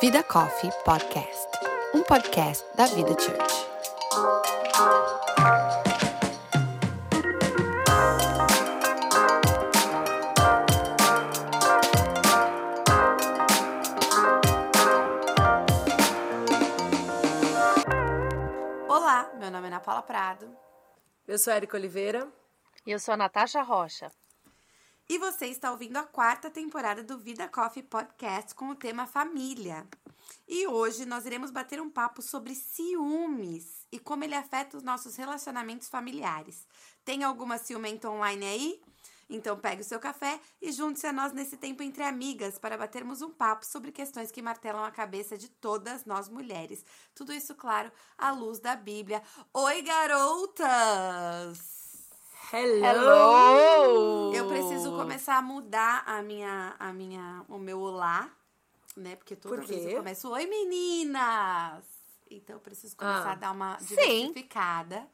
Vida Coffee Podcast, um podcast da Vida Church. Olá, meu nome é Ana Paula Prado Eu sou a Erika Oliveira. E eu sou a Natasha Rocha. E você está ouvindo a quarta temporada do Vida Coffee Podcast com o tema família. E hoje nós iremos bater um papo sobre ciúmes e como ele afeta os nossos relacionamentos familiares. Tem alguma ciumenta online aí? Então pegue o seu café e junte-se a nós nesse tempo entre amigas para batermos um papo sobre questões que martelam a cabeça de todas nós mulheres. Tudo isso, claro, à luz da Bíblia. Oi, garotas! Hello! Hello! Eu preciso começar a mudar a minha, a minha, o meu olá, né? Porque toda Por vez eu começo, oi meninas! Então eu preciso começar Ah. a dar uma Sim. diversificada. Entendeu?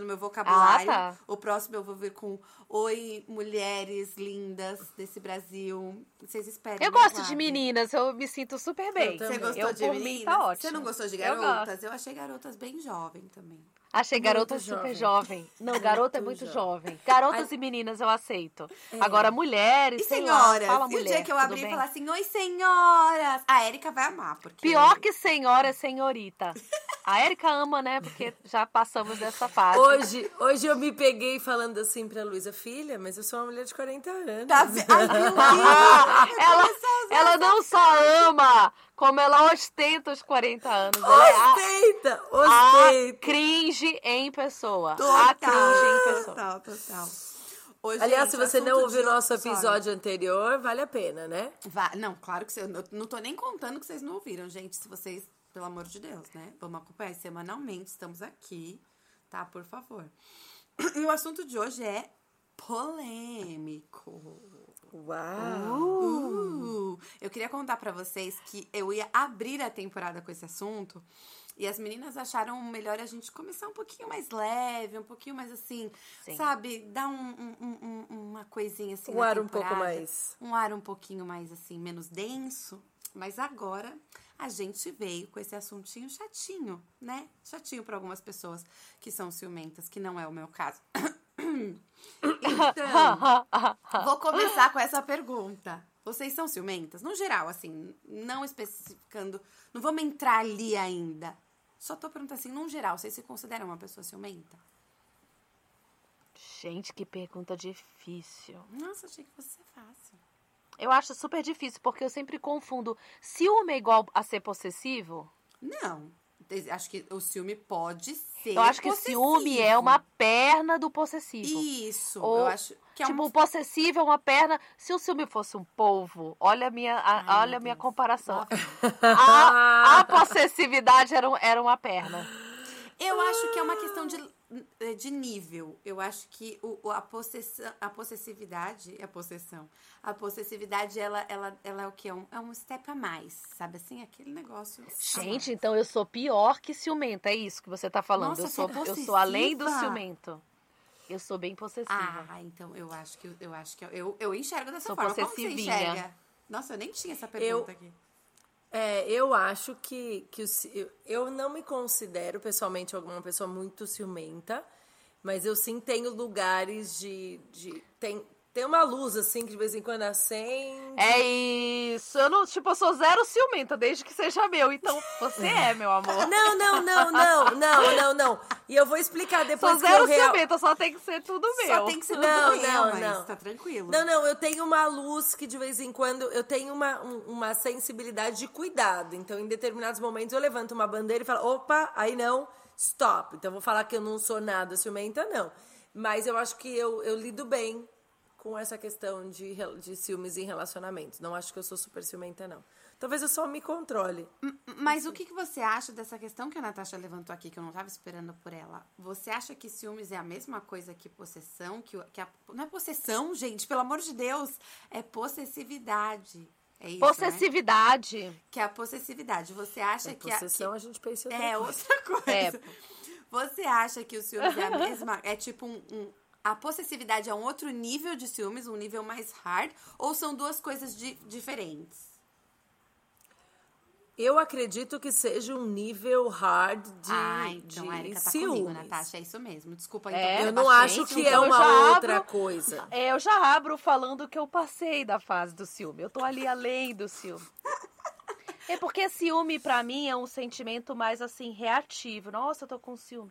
No meu vocabulário. Ah, tá. O próximo eu vou vir com Oi, mulheres lindas desse Brasil. Vocês esperem. Eu me gosto de meninas, eu me sinto super bem. Eu. Você gostou eu, de por meninas? tá ótimo. Você não gostou de Eu garotas? Eu, achei garotas bem jovem também. Achei Muito garota super jovem. jovem. Não, garota é Muito muito jovem. jovem. Garotas e meninas eu aceito. É. Agora, mulheres, E sei senhoras? lá, fala e mulher. o dia que eu abrir e falar assim, oi senhoras! A Erika vai amar, porque... Pior que senhora é senhorita. A Érica ama, né? Porque já passamos dessa fase. Hoje, hoje eu me peguei falando assim pra Luísa, filha, mas eu sou uma mulher de 40 anos. Tá ve- Ai, meu Deus! ela, ela não só ama, como ela ostenta os 40 anos. Ela é a, Ostenta! a Ostenta! cringe em pessoa. A Total, cringe em pessoa. Total, total. Ô, Aliás, gente, se você não ouviu de- o nosso Sorry. episódio anterior, vale a pena, né? Va- Não, claro que você... Eu não tô nem contando que vocês não ouviram, gente. Se vocês, pelo amor de Deus, né? Vamos acompanhar semanalmente. Estamos aqui, tá? Por favor. E o assunto de hoje é polêmico. Uau! Uh, eu queria contar pra vocês que eu ia abrir a temporada com esse assunto e as meninas acharam melhor a gente começar um pouquinho mais leve, um pouquinho mais assim, Sim. sabe? Dar um, um- um- um- uma coisinha assim. Um ar um pouco mais. Um ar um pouquinho mais assim, menos denso. Mas agora a gente veio com esse assuntinho chatinho, né? Chatinho pra algumas pessoas que são ciumentas, que não é o meu caso. Então, Vou começar com essa pergunta. Vocês são ciumentas? No geral, assim, não especificando. Não vamos entrar ali ainda. Só tô perguntando assim, no geral, vocês se consideram uma pessoa ciumenta? Gente, que pergunta difícil. Nossa, achei que fosse fácil. Eu acho super difícil, porque eu sempre confundo ciúme é igual a ser possessivo. Não. Acho que o ciúme pode ser. Eu acho que ciúme é uma perna do possessivo. Isso. Ou, eu acho que é tipo, um. o possessivo é uma perna. Se o ciúme fosse um polvo, olha a minha, a- Ai, olha a minha Deus. comparação. Vem. A, a possessividade era, um- era uma perna. Eu acho que é uma questão de, de nível. Eu acho que o, a, possessão, a possessividade, a possessão, a possessividade, ela, ela, ela é o quê? É um, é um step a mais, sabe assim? Aquele negócio. Gente, então eu sou pior que ciumenta, é isso que você tá falando. Nossa, eu, é sou, eu sou além do ciumento. Eu sou bem possessiva. Ah, então eu acho que eu acho que eu, eu, eu enxergo dessa Sou forma. Como você possessivinha. enxerga? Nossa, eu nem tinha essa pergunta aqui. É, eu acho que, que o eu não me considero pessoalmente alguma pessoa muito ciumenta, mas eu sim tenho lugares de. de tem, tem uma luz assim que de vez em quando acende. É isso. Eu não, tipo, eu sou zero ciumenta, desde que seja meu. Então, você é, meu amor. Não, não, não, não, não, não, não. E eu vou explicar depois Sou que eu zero real... ciumenta, só tem que ser tudo meu. Só tem que ser tudo Não, meu, não, mas não. tá tranquilo. Não, não, eu tenho uma luz que de vez em quando eu tenho uma, um- uma sensibilidade de cuidado. Então, em determinados momentos, eu levanto uma bandeira e falo, opa, aí não, stop. Então, eu vou falar que eu não sou nada ciumenta, não. Mas eu acho que eu, eu lido bem com essa questão de, de ciúmes em relacionamentos. Não acho que eu sou super ciumenta, não. Talvez eu só me controle. Mas o que, que você acha dessa questão que a Natasha levantou aqui, que eu não estava esperando por ela? Você acha que ciúmes é a mesma coisa que possessão? Que, que a- não é possessão, gente, pelo amor de Deus. É possessividade. É isso, né? Possessividade. Que é a possessividade. Você acha É que... a- possessão, que a gente pensa é outra coisa. É. Você acha que o ciúmes é a mesma... É tipo um... um- a possessividade é um outro nível de ciúmes, um nível mais hard? Ou são duas coisas di- diferentes? Eu acredito que seja um nível hard de, ah, então a de Erika tá ciúmes. comigo, Natasha. É isso mesmo. Desculpa, É, então. Eu não acho que então é uma outra abro- coisa. É, eu já abro falando que eu passei da fase do ciúme. Eu tô ali além do ciúme. É porque ciúme pra mim é um sentimento mais assim reativo. Nossa, eu tô com ciúme.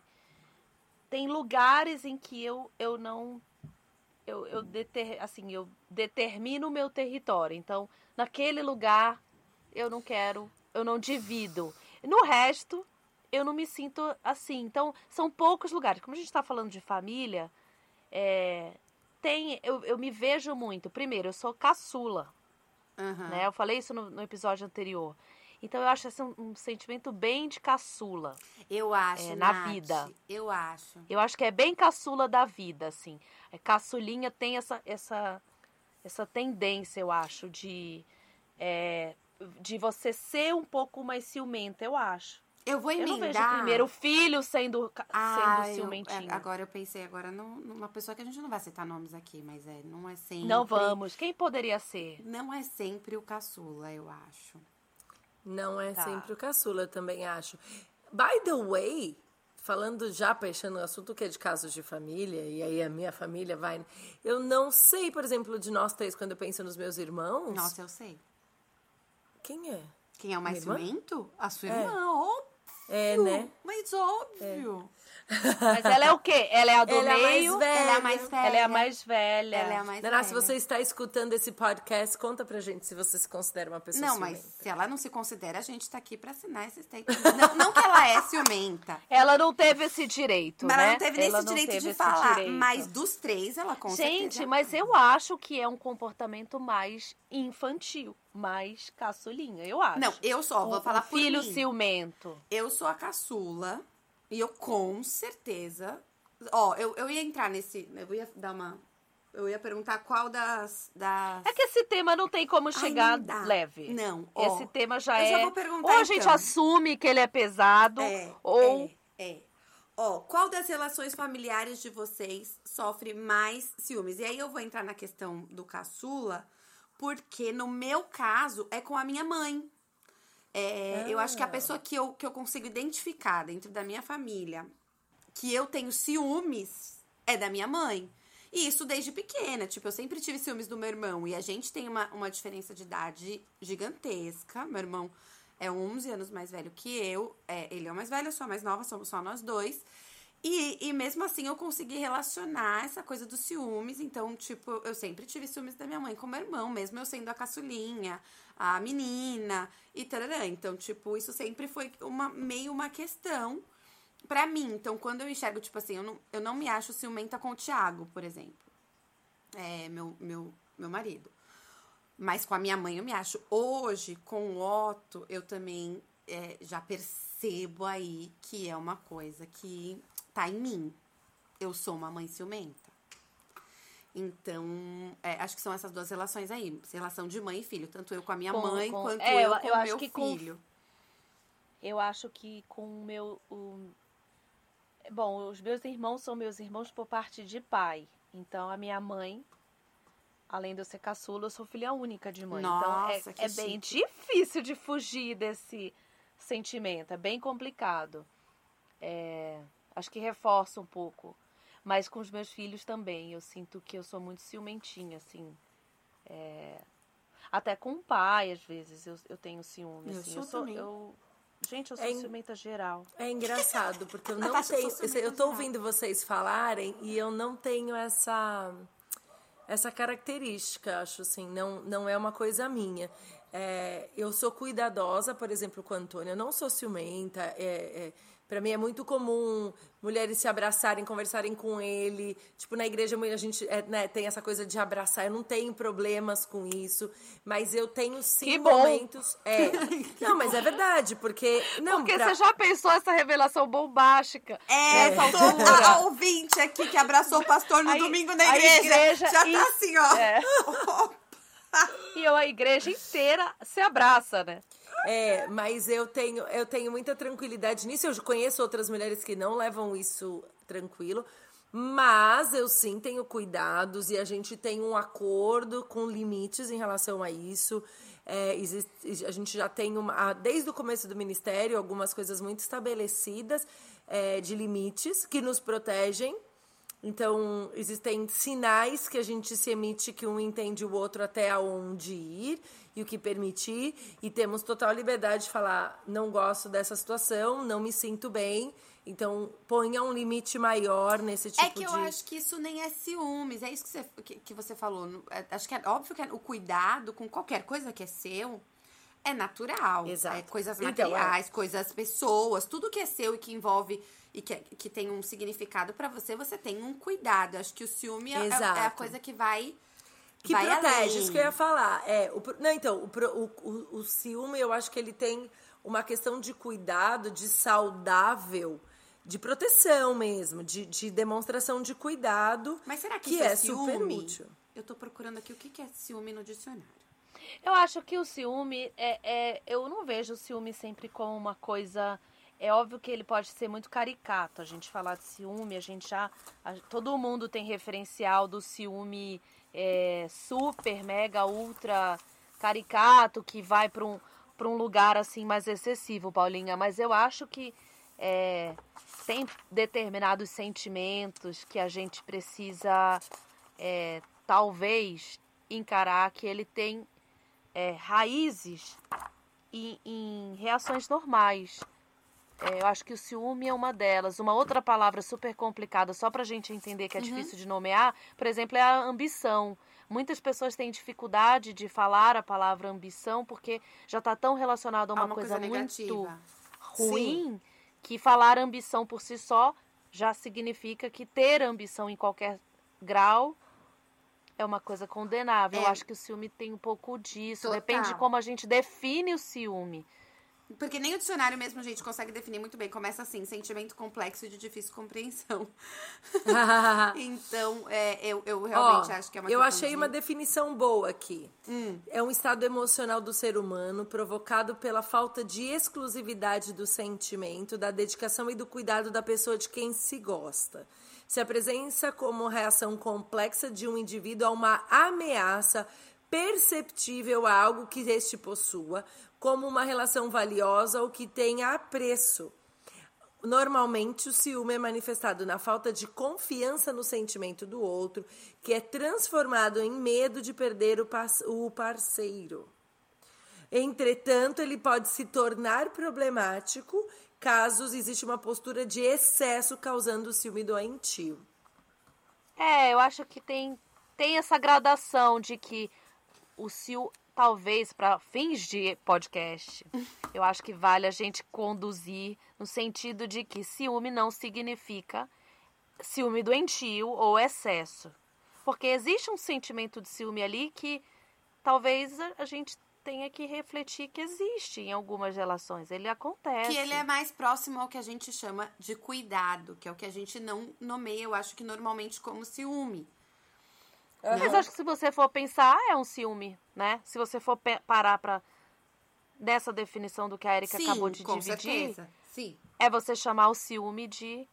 Tem lugares em que eu, eu não eu, eu deter, assim, eu determino o meu território. Então, naquele lugar eu não quero, eu não divido. No resto, eu não me sinto assim. Então, são poucos lugares. Como a gente está falando de família, é, tem, eu, eu me vejo muito. Primeiro, eu sou caçula, Aham. né? Eu falei isso no, no episódio anterior. Então, eu acho esse um, um sentimento bem de caçula. Eu acho, É, na Nath, vida. Eu acho. Eu acho que é bem caçula da vida, assim. É, caçulinha tem essa, essa, essa tendência, eu acho, de, é, de você ser um pouco mais ciumenta, eu acho. Eu vou Eu emendar. não vejo primeiro o filho sendo, Ah, sendo eu- ciumentinho. é, agora eu pensei agora num- numa pessoa que a gente não vai citar nomes aqui, mas é, não é sempre. Não vamos. Quem poderia ser? Não é sempre o caçula, eu acho. Não é Tá. sempre o caçula, também acho. By the way, falando já, fechando o assunto que é de casos de família, e aí a minha família vai. Eu não sei, por exemplo, de nós três, quando eu penso nos meus irmãos. Nossa, eu sei. Quem é? Quem é o mais ciumento? A sua É. irmã, óbvio. É, né? Mas óbvio. Mas ela é o quê? Ela é a do Ela é meio? velha. Ela é a mais velha. Ela é a mais velha. Ela é a mais Naná, se velha. você está escutando esse podcast, conta pra gente se você se considera uma pessoa Não, mas ciumenta. se ela não se considera, a gente tá aqui pra assinar esse statement. Não, não que ela é ciumenta. Ela não teve esse direito, Mas né? ela não teve nem Ela esse não direito teve de falar. direito. Mas dos três, ela com Gente, certeza. mas eu acho que é um comportamento mais infantil, mais caçulinha, eu acho. Não, eu só O- vou falar o por filho mim. ciumento. Eu sou a caçula e eu com certeza. Ó, eu, eu ia entrar nesse. Eu ia dar uma. Eu ia perguntar qual das. das... É que esse tema não tem como chegar não leve. Não, ó, Esse tema já eu já é. vou perguntar, ou a gente então. assume que ele é pesado, É, ou é, é. Ó, qual das relações familiares de vocês sofre mais ciúmes? E aí eu vou entrar na questão do caçula, porque no meu caso é com a minha mãe. É, Eu acho que a pessoa que eu, que eu consigo identificar dentro da minha família, que eu tenho ciúmes, é da minha mãe. E isso desde pequena. Tipo, eu sempre tive ciúmes do meu irmão. E a gente tem uma, uma diferença de idade gigantesca. Meu irmão é 11 anos mais velho que eu. É, ele é o mais velho, eu sou a mais nova, somos só nós dois. E, e mesmo assim eu consegui relacionar essa coisa dos ciúmes. Então, tipo, eu sempre tive ciúmes da minha mãe com meu irmão, mesmo eu sendo a caçulinha, a menina e tarará. Então, tipo, isso sempre foi uma, meio uma questão pra mim. Então, quando eu enxergo, tipo assim, eu não, eu não me acho ciumenta com o Thiago, por exemplo. É, meu, meu, meu marido. Mas com a minha mãe eu me acho. Hoje, com o Otto, eu também é, já percebo aí que é uma coisa que tá em mim. Eu sou uma mãe ciumenta. Então, é, acho que são essas duas relações aí. Relação de mãe e filho. Tanto eu com a minha Com- mãe, com- quanto é, eu eu- com eu o acho meu que com- filho. eu acho que com o meu. o- Bom, os meus irmãos são meus irmãos por parte de pai. Então, a minha mãe, além de eu ser caçula, eu sou filha única de mãe. Nossa, então, é, é bem difícil de fugir desse sentimento. É bem complicado. É, acho que reforça um pouco. Mas com os meus filhos também. Eu sinto que eu sou muito ciumentinha, assim. É, Até com o pai, às vezes, eu, eu tenho ciúme. Eu assim. sou eu sou, eu- Gente, eu sou É en- ciumenta geral. É engraçado, porque eu não tenho. Eu tô ouvindo vocês falarem e eu não tenho essa essa característica, acho assim, não, não é uma coisa minha. É, eu sou cuidadosa, por exemplo, com o Antônio, eu não sou ciumenta. É, é, para mim é muito comum mulheres se abraçarem, conversarem com ele. Tipo, na igreja a gente é, né, tem essa coisa de abraçar, eu não tenho problemas com isso, mas eu tenho sim Que bom. momentos. É, não, mas é verdade, porque. Não, Porque pra- você já pensou essa revelação bombástica? É, altura? a, a ouvinte aqui que abraçou o pastor no Aí- domingo na a igreja. igreja já e- tá assim, ó. É. E eu, a igreja inteira se abraça, né? É, mas eu tenho, eu tenho muita tranquilidade nisso. Eu conheço outras mulheres que não levam isso tranquilo. Mas eu sim tenho cuidados e a gente tem um acordo com limites em relação a isso. É, existe, a gente já tem uma, desde o começo do ministério algumas coisas muito estabelecidas é, de limites que nos protegem. Então, existem sinais que a gente se emite que um entende o outro até aonde ir e o que permitir, e temos total liberdade de falar: não gosto dessa situação, não me sinto bem. Então, ponha um limite maior nesse tipo de... É que eu de... acho que isso nem é ciúmes, é isso que você, que, que você falou. É, acho que é óbvio que o cuidado com qualquer coisa que é seu é natural. Exato. É coisas Então, é. materiais, coisas, pessoas, tudo que é seu e que envolve e que, que tem um significado pra você, você tem um cuidado. Acho que o ciúme é, é- é a coisa que vai. Que vai protege, além. isso que eu ia falar. É, o, não, então, o, o, o, ciúme, eu acho que ele tem uma questão de cuidado, de saudável, de proteção mesmo, de, de demonstração de cuidado. Mas será que, que isso é, é super ciúme? útil. Eu tô procurando aqui o que que é ciúme no dicionário. Eu acho que o ciúme é, é- Eu não vejo o ciúme sempre como uma coisa. É óbvio que ele pode ser muito caricato. A gente falar de ciúme, a gente já. a- todo mundo tem referencial do ciúme é, super, mega, ultra caricato, que vai para um, um lugar assim mais excessivo, Paulinha. Mas eu acho que é, tem determinados sentimentos que a gente precisa, é, talvez, encarar que ele tem é, raízes em, em reações normais. É, eu acho que o ciúme é uma delas. Uma outra palavra super complicada, só pra gente entender que é difícil de nomear, por exemplo, é a ambição. Muitas pessoas têm dificuldade de falar a palavra ambição porque já está tão relacionado a uma, Ah, uma coisa, coisa muito ruim que falar ambição por si só já significa que ter ambição em qualquer grau é uma coisa condenável. Eu É. acho que o ciúme tem um pouco disso. Total. Depende de como a gente define o ciúme. Porque nem o dicionário mesmo a gente consegue definir muito bem. Começa assim, sentimento complexo e de difícil compreensão. então, é, eu, eu realmente Ó, acho que é uma Eu achei de- uma definição boa aqui. Hum. É um estado emocional do ser humano provocado pela falta de exclusividade do sentimento, da dedicação e do cuidado da pessoa de quem se gosta. Se apresenta como reação complexa de um indivíduo a uma ameaça perceptível a algo que este possua, como uma relação valiosa ou que tenha apreço. Normalmente, o ciúme é manifestado na falta de confiança no sentimento do outro, que é transformado em medo de perder o, par- o parceiro. Entretanto, ele pode se tornar problemático caso existe uma postura de excesso causando ciúme doentio. É, eu acho que tem, tem essa gradação de que o ciúme, talvez para fins de podcast, eu acho que vale a gente conduzir no sentido de que ciúme não significa ciúme doentio ou excesso. Porque existe um sentimento de ciúme ali que talvez a, gente tenha que refletir que existe em algumas relações. Ele acontece. Que ele é mais próximo ao que a gente chama de cuidado, que é o que a gente não nomeia, eu acho que normalmente como ciúme. Mas acho que se você for pensar, é um ciúme, né? Se você for parar pra. Dessa definição do que a Erika acabou de com dividir, certeza. Sim. é você chamar o ciúme de.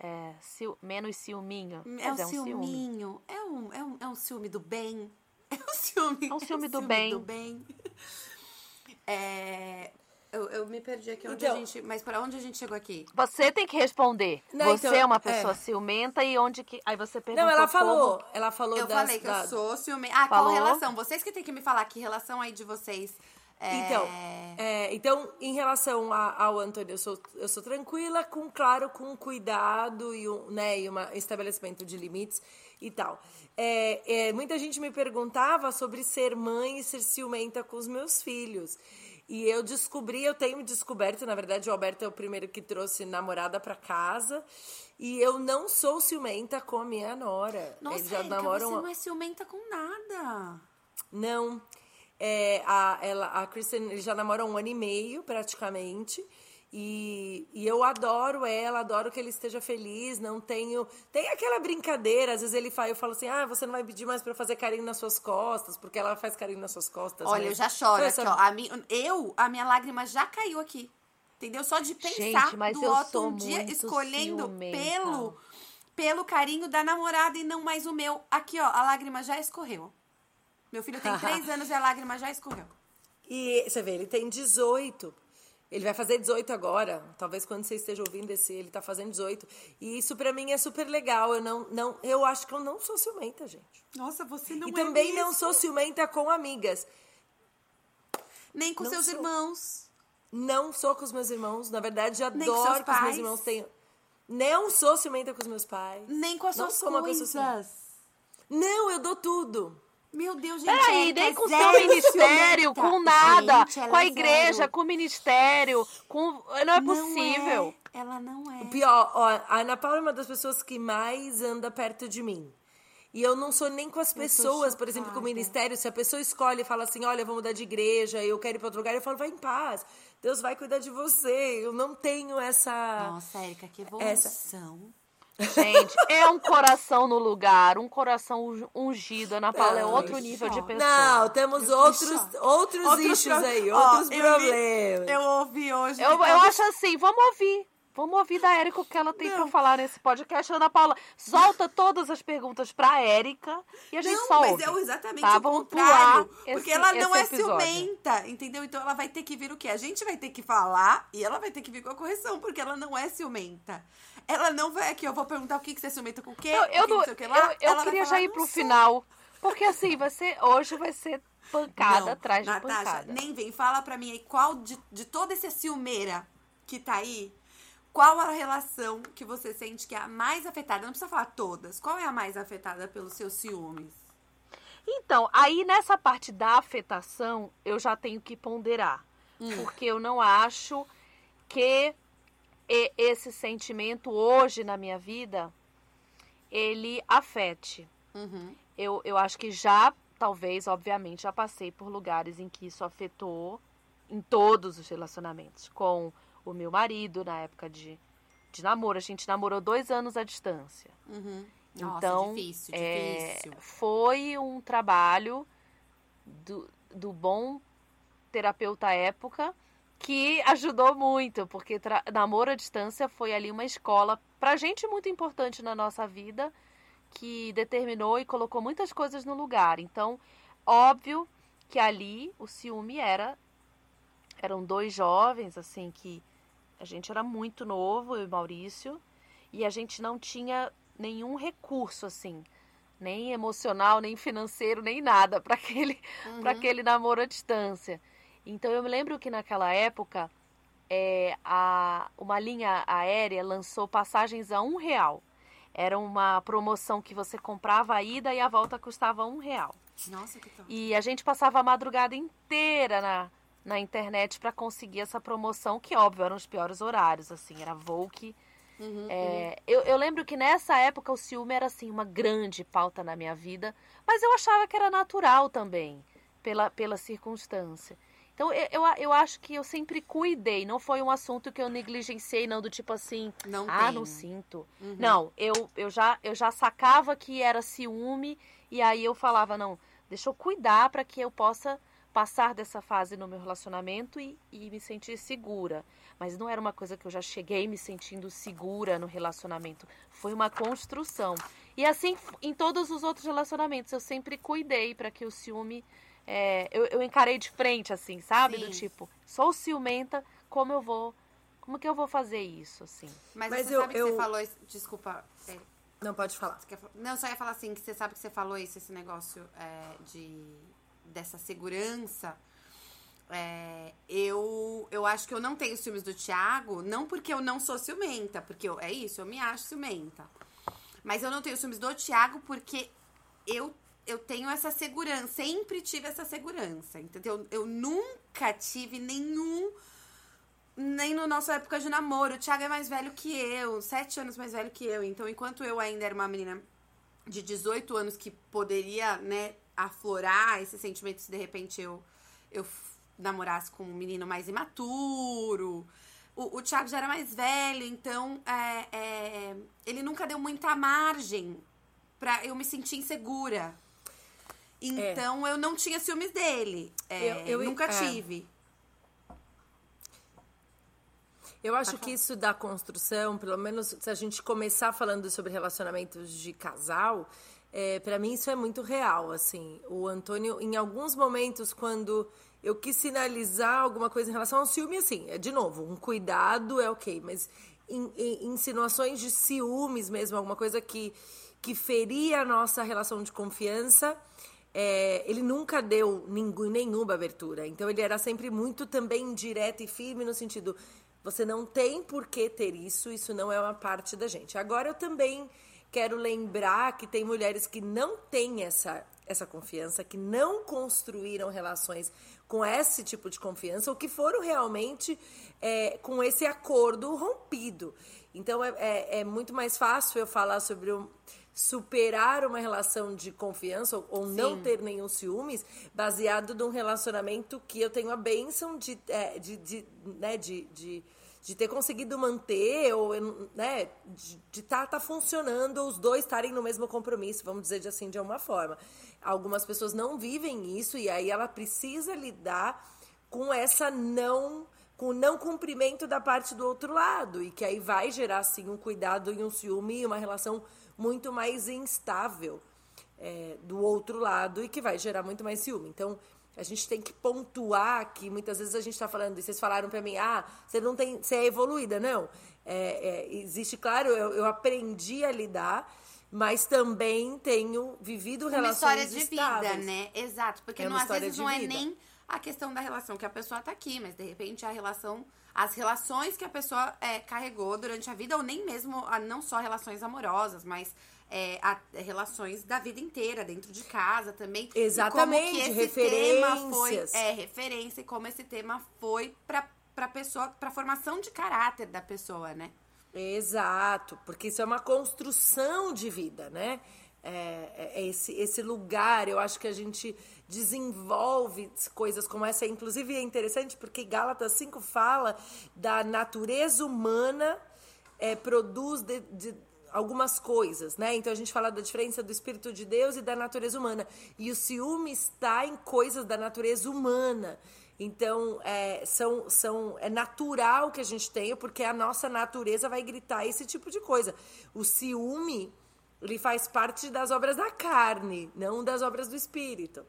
É, ciú- menos ciúminho. É um é um ciúme. ciúminho. É um, é, um, é um ciúme do bem. É um ciúme. É um ciúme do bem. do bem. É, eu, eu me perdi aqui onde Então- a gente. Mas para onde a gente chegou aqui? Você tem que responder. Não, você então, é uma é. pessoa ciumenta e onde que. Aí você perguntou. Não, ela como- falou. Ela falou Eu das- falei que da- eu sou ciúme. Ah, Falou? qual relação? Vocês que têm que me falar que relação aí de vocês. é, Então, é, então, em relação a- ao Antônio, eu sou, eu sou tranquila, com claro, com cuidado e um né, e uma estabelecimento de limites e tal. É, é, muita gente me perguntava sobre ser mãe e ser ciumenta com os meus filhos. E eu descobri, eu tenho descoberto, na verdade, o Alberto é o primeiro que trouxe namorada pra casa. E eu não sou ciumenta com a minha nora. Nossa, Eles já Érica, namoram. você não é ciumenta com nada. Não. É, a, ela, a Kristen, eles já namoram um ano e meio, praticamente. E, e eu adoro ela, adoro que ele esteja feliz, não tenho... Tem aquela brincadeira, às vezes ele fala, eu falo assim, ah, você não vai pedir mais pra fazer carinho nas suas costas, porque ela faz carinho nas suas costas. Olha, mesmo. eu já choro Foi aqui, essa- ó. A mi- eu, a minha lágrima já caiu aqui. Entendeu? Só de pensar Gente, mas do eu Otto um dia escolhendo ciumenta. pelo pelo carinho da namorada e não mais o meu. Aqui, ó, a lágrima já escorreu. Meu filho tem três anos e a lágrima já escorreu. E você vê, ele tem 18. Ele vai fazer 18 agora. Talvez quando você esteja ouvindo esse, ele tá fazendo 18. E isso pra mim é super legal. Eu não, não, eu acho que eu não sou ciumenta, gente. Nossa, você não e é também não sou ciumenta com amigas. Nem com não seus sou. irmãos. Não sou com os meus irmãos. Na verdade, com seus adoro que os meus pais. irmãos tenham. Não sou ciumenta com os meus pais. Nem com as Não suas sou uma pessoa coisas. Não, eu dou tudo. Meu Deus, gente. Peraí, nem é com seu ministério, com nada, Gente, com a é igreja, zero. com o ministério, com. Não é Não possível. é. Ela não é. O pior, ó, a Ana Paula é uma das pessoas que mais anda perto de mim. E eu não sou nem com as pessoas, por exemplo, com o ministério. Se a pessoa escolhe e fala assim: olha, eu vou mudar de igreja, eu quero ir para outro lugar, eu falo: vai em paz. Deus vai cuidar de você. Eu não tenho essa. Nossa, Érica, que Essa. Gente, é um coração no lugar, um coração ungi- ungido. Ana Paula é outro nível de pessoa. Não, temos em outros, outros, issues pro- aí, Ó, outros problemas. Eu ouvi hoje. Eu, eu acho assim, vamos ouvir. Vamos ouvir da Érica o que ela tem pra falar nesse podcast. Ana Paula, solta todas as perguntas pra Érica e a gente Não, só mas é exatamente Tá, o vamos contrário. pular porque esse- ela não esse é episódio. ciumenta, entendeu? Então ela vai ter que vir o quê? A gente vai ter que falar e ela vai ter que vir com a correção, porque ela não é ciumenta. Ela não vai aqui, eu vou perguntar o que, que você ciumenta com o quê? Eu, o que eu, que não- sei o que lá. eu, eu queria falar, já ir "Não pro sou". final. Porque assim, ser. Hoje vai ser pancada Não, atrás de Natasha, pancada. nem vem. Fala pra mim aí, qual de, de toda essa ciumeira que tá aí, qual a relação que você sente que é a mais afetada? Não precisa falar todas. Qual é a mais afetada pelos seus ciúmes? Então, aí nessa parte da afetação, eu já tenho que ponderar. Hum. Porque eu não acho que e- esse sentimento hoje na minha vida ele afete. Uhum. Eu, eu acho que já, talvez, obviamente, já passei por lugares em que isso afetou em todos os relacionamentos. Com o meu marido, na época de, de namoro. A gente namorou dois anos à distância. Uhum. Nossa, Então, difícil, é, difícil. foi um trabalho do, do bom terapeuta época que ajudou muito, porque namoro à distância foi ali uma escola pra gente muito importante na nossa vida, que determinou e colocou muitas coisas no lugar. Então, óbvio que ali o ciúme era eram dois jovens assim que a gente era muito novo, eu e Maurício, e a gente não tinha nenhum recurso assim, nem emocional, nem financeiro, nem nada para aquele para aquele namoro à distância. Então eu me lembro que naquela época é, a, uma linha aérea lançou passagens a um real. Era uma promoção que você comprava a ida e a volta custava um real. Nossa, que top. E a gente passava a madrugada inteira na, na internet para conseguir essa promoção, que óbvio eram os piores horários, assim, era voo que. Uhum, é, eu, eu lembro que nessa época o ciúme era assim uma grande pauta na minha vida, mas eu achava que era natural também, pela, pela circunstância. Então eu, eu, eu acho que eu sempre cuidei, não foi um assunto que eu negligenciei, não, do tipo assim, Não ah, tem. não sinto. Uhum. Não, eu, eu, já, eu já sacava que era ciúme e aí eu falava, não, deixa eu cuidar para que eu possa passar dessa fase no meu relacionamento e, e me sentir segura. Mas não era uma coisa que eu já cheguei me sentindo segura no relacionamento. Foi uma construção. E assim, em todos os outros relacionamentos, eu sempre cuidei para que o ciúme. É, eu, eu encarei de frente, assim, sabe? Do Sim. tipo, sou ciumenta, como eu vou. Como que eu vou fazer isso, assim? Mas, Mas você eu- sabe que eu- você falou isso. Desculpa. é, Não pode falar. Não, só ia falar assim, que você sabe que você falou isso, esse negócio é, de dessa segurança. É, eu, eu acho que eu não tenho ciúmes do Thiago, não porque eu não sou ciumenta, porque eu- é isso, eu me acho ciumenta. Mas eu não tenho ciúmes do Thiago porque eu, eu tenho essa segurança, sempre tive essa segurança, entendeu? Eu nunca tive nenhum nem no nossa época de namoro. O Thiago é mais velho que eu, sete anos mais velho que eu. Então, enquanto eu ainda era uma menina de 18 anos que poderia, né, aflorar esses sentimentos se de repente eu, eu namorasse com um menino mais imaturo. O, o Thiago já era mais velho, então é, é, ele nunca deu muita margem pra eu me sentir insegura. Então eu não tinha ciúmes dele. É, Eu- eu- nunca é. tive. Eu acho que isso da construção, pelo menos se a gente começar falando sobre relacionamentos de casal, é, para mim isso é muito real, assim. O Antônio, em alguns momentos, quando eu quis sinalizar alguma coisa em relação ao ciúme, assim, é de novo, um cuidado é ok, mas in, in, insinuações de ciúmes mesmo, alguma coisa que, que feria a nossa relação de confiança, é, ele nunca deu nenhuma abertura. Então ele era sempre muito também direto e firme no sentido, você não tem por que ter isso, isso não é uma parte da gente. Agora eu também quero lembrar que tem mulheres que não têm essa, essa confiança, que não construíram relações com esse tipo de confiança, ou que foram realmente é, com esse acordo rompido. Então é, é, é muito mais fácil eu falar sobre um superar uma relação de confiança ou, ou não ter nenhum ciúmes baseado num relacionamento que eu tenho a bênção de, é, de, de, né, de, de, de, ter conseguido manter ou né, de estar tá, tá funcionando os dois estarem no mesmo compromisso, vamos dizer de assim de alguma forma. Algumas pessoas não vivem isso e aí ela precisa lidar com essa não com o não cumprimento da parte do outro lado e que aí vai gerar assim um cuidado e um ciúme e uma relação muito mais instável é, do outro lado e que vai gerar muito mais ciúme. Então, a gente tem que pontuar que muitas vezes a gente está falando, e vocês falaram para mim, ah, você não tem, você é evoluída. Não. É, é, existe, claro, eu, eu aprendi a lidar, mas também tenho vivido uma relações história de estáveis. vida, né? Exato, porque É não, às vezes não é vida. nem a questão da relação que a pessoa tá aqui, mas de repente a relação, as relações que a pessoa é, carregou durante a vida, ou nem mesmo, a- não só relações amorosas, mas é, a- relações da vida inteira, dentro de casa também. E Exatamente, como que esse tema foi, é, referência, e como esse tema foi pra, pra pessoa, pra formação de caráter da pessoa, né? Exato, porque isso é uma construção de vida, né? É, é esse, esse lugar, eu acho que a gente desenvolve coisas como essa. Inclusive é interessante porque Gálatas 5 fala da natureza humana é, produz de, de algumas coisas, né? Então a gente fala da diferença do Espírito de Deus e da natureza humana. E o ciúme está em coisas da natureza humana. Então, é, são, são, é natural que a gente tenha, porque a nossa natureza vai gritar esse tipo de coisa. O ciúme, ele faz parte das obras da carne, não das obras do espírito.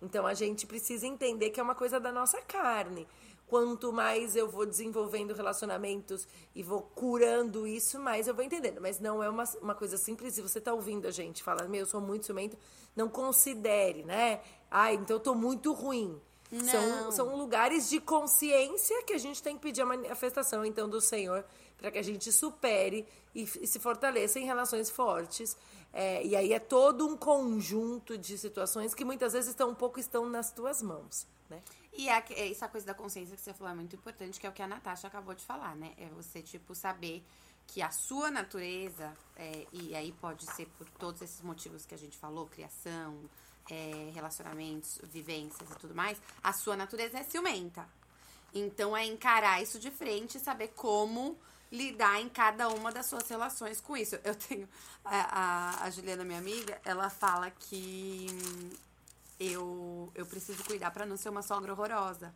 Então, a gente precisa entender que é uma coisa da nossa carne. Quanto mais eu vou desenvolvendo relacionamentos e vou curando isso, mais eu vou entendendo. Mas não é uma, uma coisa simples. Se você tá ouvindo a gente falar, meu, eu sou muito ciumento, não considere, né? Ai, então eu tô muito ruim. São, Não. são lugares de consciência que a gente tem que pedir a manifestação, então, do Senhor, para que a gente supere e, e se fortaleça em relações fortes. É, e aí é todo um conjunto de situações que muitas vezes estão um pouco estão nas tuas mãos, né? E a, essa coisa da consciência que você falou é muito importante, que é o que a Natasha acabou de falar, né? É você, tipo, saber que a sua natureza, é, e aí pode ser por todos esses motivos que a gente falou, criação, é, relacionamentos, vivências e tudo mais, a sua natureza é ciumenta. Então é encarar isso de frente e saber como lidar em cada uma das suas relações com isso. Eu tenho. A, a, a Juliana, minha amiga, ela fala que hum, eu, eu preciso cuidar pra não ser uma sogra horrorosa.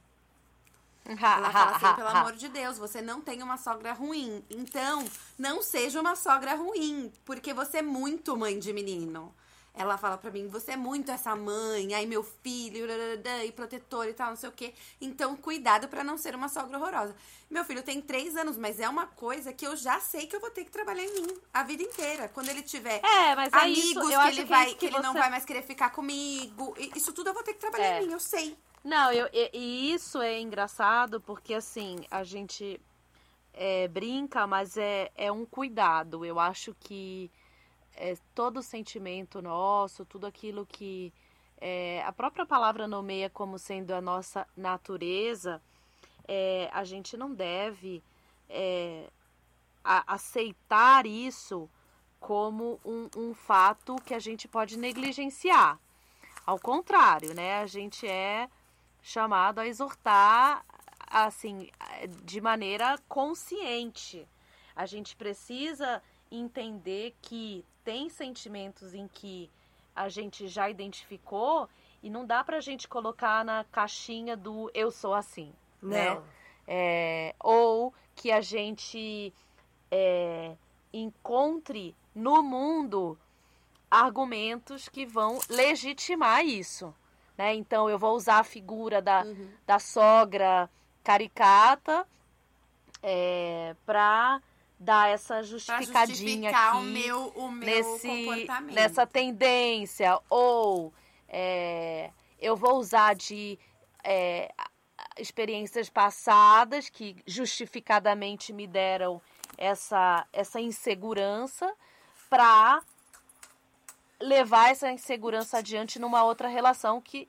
Ela fala assim, pelo amor de Deus, você não tem uma sogra ruim. Então, não seja uma sogra ruim, porque você é muito mãe de menino. Ela fala pra mim, você é muito essa mãe, aí meu filho, e protetor e tal, não sei o quê. Então, cuidado pra não ser uma sogra horrorosa. Meu filho tem três anos, mas é uma coisa que eu já sei que eu vou ter que trabalhar em mim a vida inteira. Quando ele tiver É, mas é amigos que ele que é vai, isso que, que ele não você- vai mais querer ficar comigo. Isso tudo eu vou ter que trabalhar É. em mim, eu sei. Não, eu, e, e isso é engraçado porque assim, a gente é, brinca, mas é, é um cuidado. Eu acho que é, todo sentimento nosso, tudo aquilo que é, a própria palavra nomeia como sendo a nossa natureza, é, a gente não deve é, a- aceitar isso como um, um fato que a gente pode negligenciar. Ao contrário, né? A gente é chamado a exortar assim de maneira consciente. A gente precisa entender que tem sentimentos em que a gente já identificou e não dá pra gente colocar na caixinha do eu sou assim, né? Não. é, ou que a gente é, encontre no mundo argumentos que vão legitimar isso. Né? Então, eu vou usar a figura da, Uhum. da sogra caricata é, para dar essa justificadinha aqui o meu, o meu nesse, comportamento. nessa tendência. Ou é, eu vou usar de é, experiências passadas que justificadamente me deram essa, essa insegurança para levar essa insegurança adiante numa outra relação que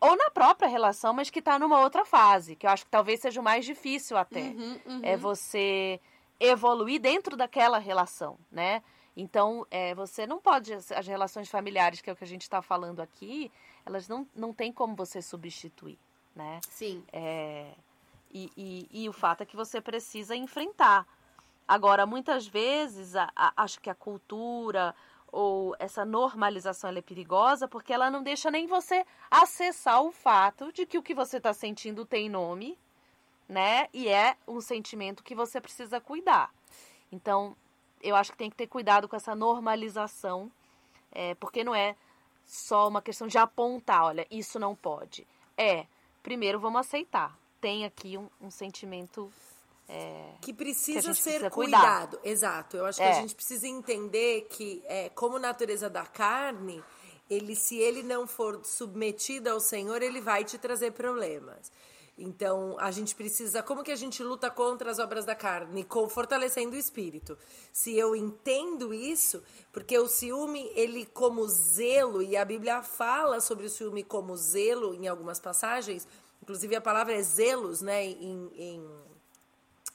ou na própria relação, mas que está numa outra fase, que eu acho que talvez seja o mais difícil até Uhum, uhum. é você evoluir dentro daquela relação, né? Então, é, você não pode. As as relações familiares, que é o que a gente está falando aqui, elas não, não tem como você substituir, né? Sim. É, e, e, e o fato é que você precisa enfrentar. Agora, muitas vezes, a- a- acho que a cultura ou essa normalização é perigosa porque ela não deixa nem você acessar o fato de que o que você está sentindo tem nome, né? E é um sentimento que você precisa cuidar. Então, eu acho que tem que ter cuidado com essa normalização, é, porque não é só uma questão de apontar, olha, isso não pode. É, primeiro vamos aceitar. Tem aqui um, um sentimento. que que precisa gente ser precisa cuidado. Exato. Eu acho que É. a gente precisa entender que, é, como natureza da carne, ele, se ele não for submetido ao Senhor, ele vai te trazer problemas. Então, a gente precisa. Como que a gente luta contra as obras da carne? Com, fortalecendo o espírito. Se eu entendo isso, porque o ciúme, ele como zelo, e a Bíblia fala sobre o ciúme como zelo em algumas passagens, inclusive a palavra é zelos, né? Em, em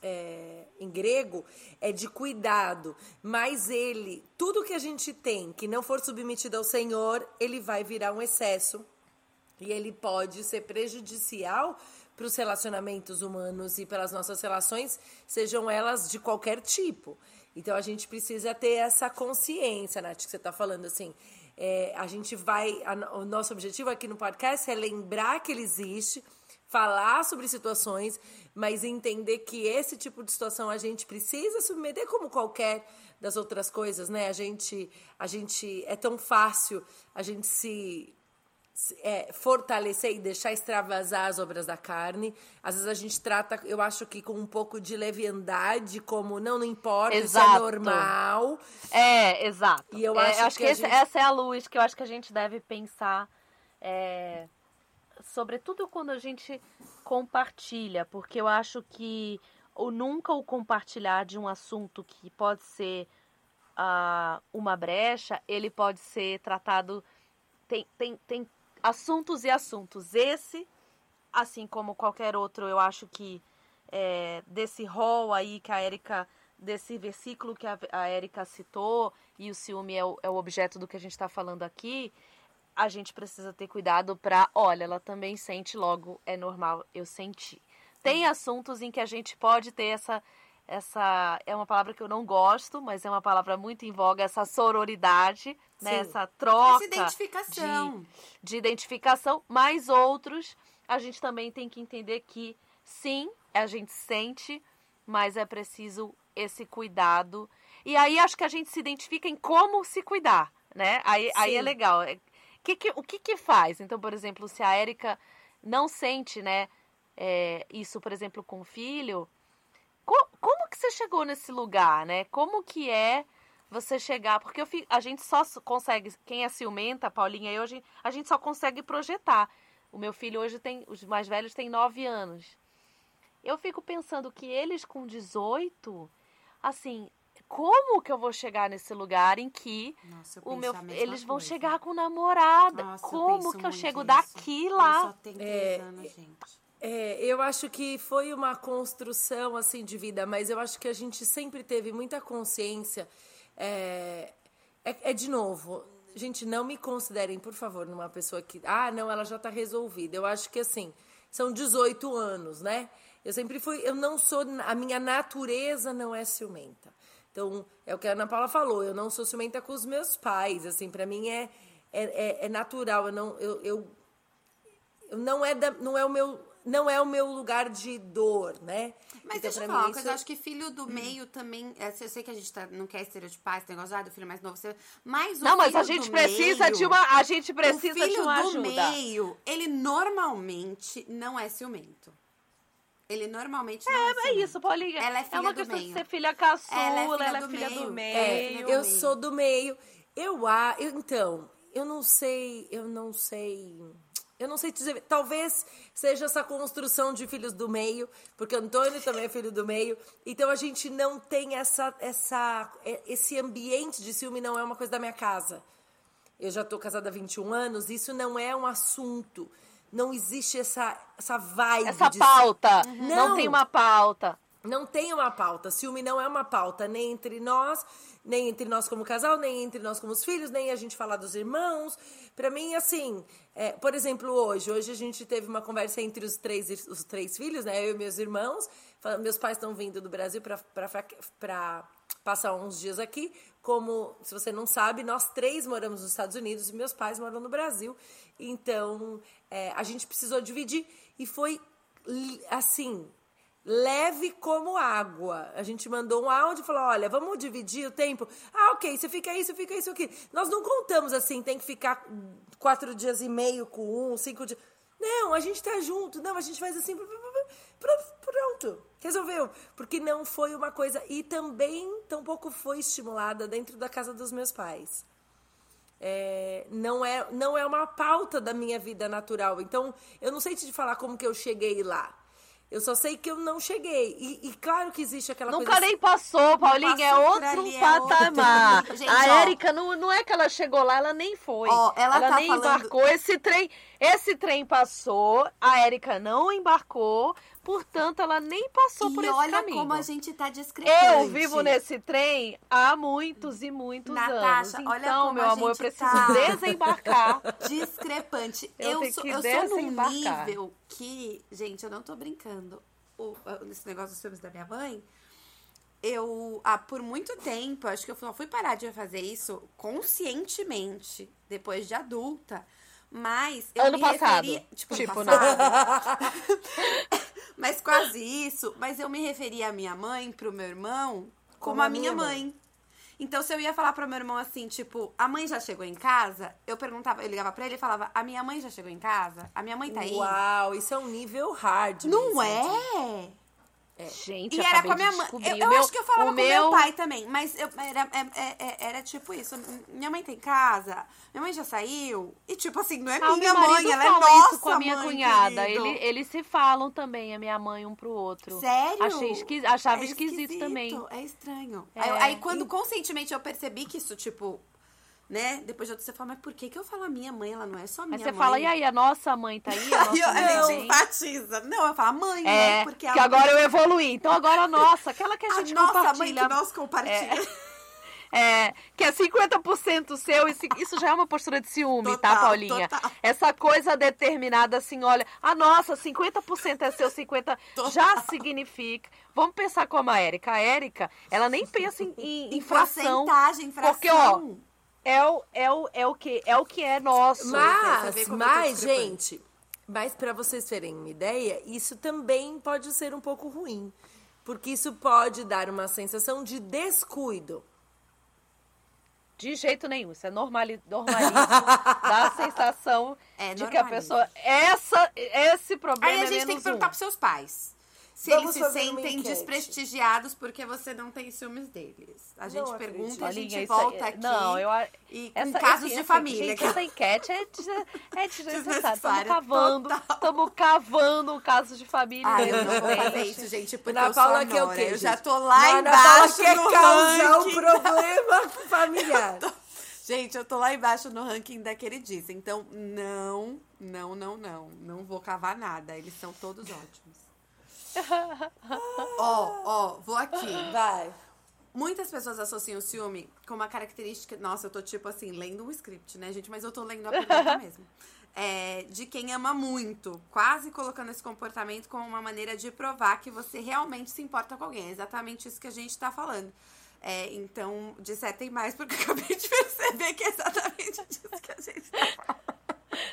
é, em grego é de cuidado, mas ele, tudo que a gente tem que não for submetido ao Senhor, ele vai virar um excesso e ele pode ser prejudicial para os relacionamentos humanos e pelas nossas relações, sejam elas de qualquer tipo. Então a gente precisa ter essa consciência, Nath, que você está falando assim. é, a gente vai. a- o nosso objetivo aqui no podcast é lembrar que ele existe, falar sobre situações, mas entender que esse tipo de situação a gente precisa submeter como qualquer das outras coisas, né? A gente, a gente é tão fácil a gente se se- é, fortalecer e deixar extravasar as obras da carne. Às vezes a gente trata, eu acho que com um pouco de leviandade, como não, não importa, isso é Exato. normal. É, exato. E eu É, acho que que, a esse- gente- essa é a luz que eu acho que a gente deve pensar, é, sobretudo quando a gente compartilha, porque eu acho que o nunca o compartilhar de um assunto que pode ser ah, uma brecha, ele pode ser tratado. Tem, tem, tem assuntos e assuntos. Esse, assim como qualquer outro, eu acho que é, desse rol aí que a Érica, desse versículo que a, a Érica citou, e o ciúme é o, é o objeto do que a gente está falando aqui, a gente precisa ter cuidado para, olha, ela também sente, logo é normal eu sentir. Tem assuntos em que a gente pode ter essa essa é uma palavra que eu não gosto, mas é uma palavra muito em voga, essa sororidade, né? Essa troca Essa identificação. de, de identificação, mas outros a gente também tem que entender que sim, a gente sente, mas é preciso esse cuidado. E aí acho que a gente se identifica em como se cuidar, né? Aí, aí é legal. É, que que- o que que faz? Então, por exemplo, se a Érica não sente, né, é, isso, por exemplo, com o filho, co- como que você chegou nesse lugar, né? Como que é você chegar? Porque eu fi- a gente só consegue, quem é ciumenta, Paulinha e eu, a gente, a gente só consegue projetar. O meu filho hoje tem, os mais velhos têm 9 anos. Eu fico pensando que eles com 18, assim, como que eu vou chegar nesse lugar em que Nossa, eu o meu, eles vão coisa. chegar com namorada? Nossa, eu como penso que eu chego isso. daqui lá? só tem três anos, gente. É, eu acho que foi uma construção assim de vida, mas eu acho que a gente sempre teve muita consciência. É, é, é de novo, gente, não me considerem, por favor, numa pessoa que. Ah, não, ela já tá resolvida. Eu acho que assim, são 18 anos, né? Eu sempre fui. Eu não sou. A minha natureza não é ciumenta. Então, é o que a Ana Paula falou, eu não sou ciumenta com os meus pais. Assim, para mim é, é, é, é natural. Eu não. Eu, eu eu não é da, não é o meu não é o meu lugar de dor, né? Mas Então, deixa eu falar uma coisa, isso- eu acho que filho do meio também. é, Eu sei que a gente tá, não quer estereotipar esse negócio ah, do filho mais novo. você- Mas o Não, mas a gente precisa meio- de uma. A gente precisa o filho de uma do ajuda. meio, ele normalmente não é ciumento. Ele normalmente não é, É, é isso, Paulinha. Ela é filha uma do questão meio. de ser filha caçula, Ela é filha ela é do filha meio. do É, meio. do eu meio. sou do meio. Eu, a, eu então, eu não sei, eu não sei. Eu não sei te dizer. Talvez seja essa construção de filhos do meio, porque Antônio também é filho do meio. Então a gente não tem essa, essa, é, esse ambiente de ciúme, não é uma coisa da minha casa. Eu já tô casada há 21 anos, isso não é um assunto. Não existe essa, essa vibe. Essa pauta. Não. Não tem uma pauta. não tem uma pauta. Ciúme não é uma pauta, nem entre nós, nem entre nós como casal, nem entre nós como os filhos, nem a gente falar dos irmãos. Pra mim, assim, é, por exemplo, hoje, hoje a gente teve uma conversa entre os três, os três filhos, né? Eu e meus irmãos. Meus pais estão vindo do Brasil pra passar uns dias aqui. Como, se você não sabe, nós três moramos nos Estados Unidos e meus pais moram no Brasil. Então, é, a gente precisou dividir e foi assim, leve como água. A gente mandou um áudio e falou: olha, vamos dividir o tempo. Ah, ok, você fica você fica isso aqui. Nós não contamos assim, tem que ficar quatro dias e meio com um, cinco dias. Não, a gente tá junto. Não, a gente faz assim. pr- Pronto, resolveu. Porque não foi uma coisa. E também tampouco foi estimulada dentro da casa dos meus pais. É, não, é, não é uma pauta da minha vida natural. Então, eu não sei te falar como que eu cheguei lá. Eu só sei que eu não cheguei. E, e claro que existe aquela Nunca coisa... nem passou, Paulinha. É passou por outro ali, é patamar. outro. Gente, a. Érica não, não é que ela chegou lá, ela nem foi. Ó, ela tá nem falando- embarcou. Esse trem, esse trem passou, a Érica não embarcou, portanto, ela nem passou por E esse olha caminho. como a gente tá discrepante. Eu vivo nesse trem há muitos e muitos Natasha, anos. olha Então, meu a amor, eu gente preciso tá. desembarcar. discrepante. Eu Eu, sou, eu sou num nível que, gente, eu não tô brincando. O, nesse negócio dos filmes da minha mãe, eu, ah, por muito tempo, acho que eu só fui parar de fazer isso conscientemente, depois de adulta. Mas eu Ano me passado. Tipo, Tipo, ano passado. mas quase isso. Mas eu me referia à minha mãe, pro meu irmão, como, a minha mãe. Então, se eu ia falar pro meu irmão assim, tipo, a mãe já chegou em casa, eu perguntava, eu ligava pra ele e falava, a minha mãe já chegou em casa? A minha mãe tá aí? Uau, isso é um nível hard Não mesmo. É? Gente, E eu era com a minha mãe. Eu, eu meu- acho que eu falava o com meu meu pai também, mas eu, era, é- é- é- era tipo isso. Minha mãe tem casa, minha mãe já saiu. E tipo assim, não é Ah, minha mãe, ela é nossa isso com a minha mãe, cunhada. querido. Ele, eles se falam também, a minha mãe, um pro outro. Sério? Achei esqui... Achava É esquisito, também. É estranho. É, Aí, aí quando conscientemente eu percebi que isso, tipo, né? Depois de outro você fala, mas por que, que eu falo a minha mãe? Ela não é só minha Aí você mãe. fala, e aí, a nossa mãe tá aí? A nossa Aí eu- mãe a gente enfatiza. Não, eu falo, mãe, É, né? Porque que a agora eu evoluí. Então agora a nossa, aquela que a a gente nossa mãe compartilha. que nós compartilhamos. É, que é 50% seu, isso já é uma postura de ciúme, tá, Total, Paulinha? total. Essa coisa determinada assim, olha, a nossa, 50% é seu, 50% já significa. Vamos pensar como a Érica. A Érica, ela nem pensa em, em, em fração. porcentagem, fração. Porque, ó, É o, é o, é o que é o que é nosso. Você Mas, eu tô mas, gente, mas para vocês terem uma ideia, isso também pode ser um pouco ruim. Porque isso pode dar uma sensação de descuido. De jeito nenhum. Isso é normali, normalismo. dá a sensação É de que a pessoa. Essa, esse problema Aí a é gente tem que perguntar um. pros seus pais. Se Vamos eles se sentem desprestigiados porque você não tem ciúmes deles. A gente Não pergunta acredito. e a gente aí- volta aqui. Não, eu e com essa- casos assim, de família. Gente, essa enquete é, é desnecessária. Estamos cavando, estamos cavando o caso de família. Ah, eu não vou fazer isso, gente, porque Ana eu sou Paula a quer o Nora. quê, Eu já tô lá Ana Paula embaixo quer no causar um ranking. problema familiar. Gente, eu tô lá embaixo no ranking da queridíssima. Então, não, não, não, não. Não vou cavar nada. Eles são todos ótimos. Ó, ó, vou aqui. Vai. Muitas pessoas associam o ciúme com uma característica. Nossa, eu tô tipo assim, lendo um script, né, gente? Mas eu tô lendo a pergunta mesmo. É, de quem ama muito, quase colocando esse comportamento como uma maneira de provar que você realmente se importa com alguém. É exatamente isso que a gente tá falando. É, então, dissertem mais, porque eu acabei de perceber que é exatamente disso que a gente tá falando.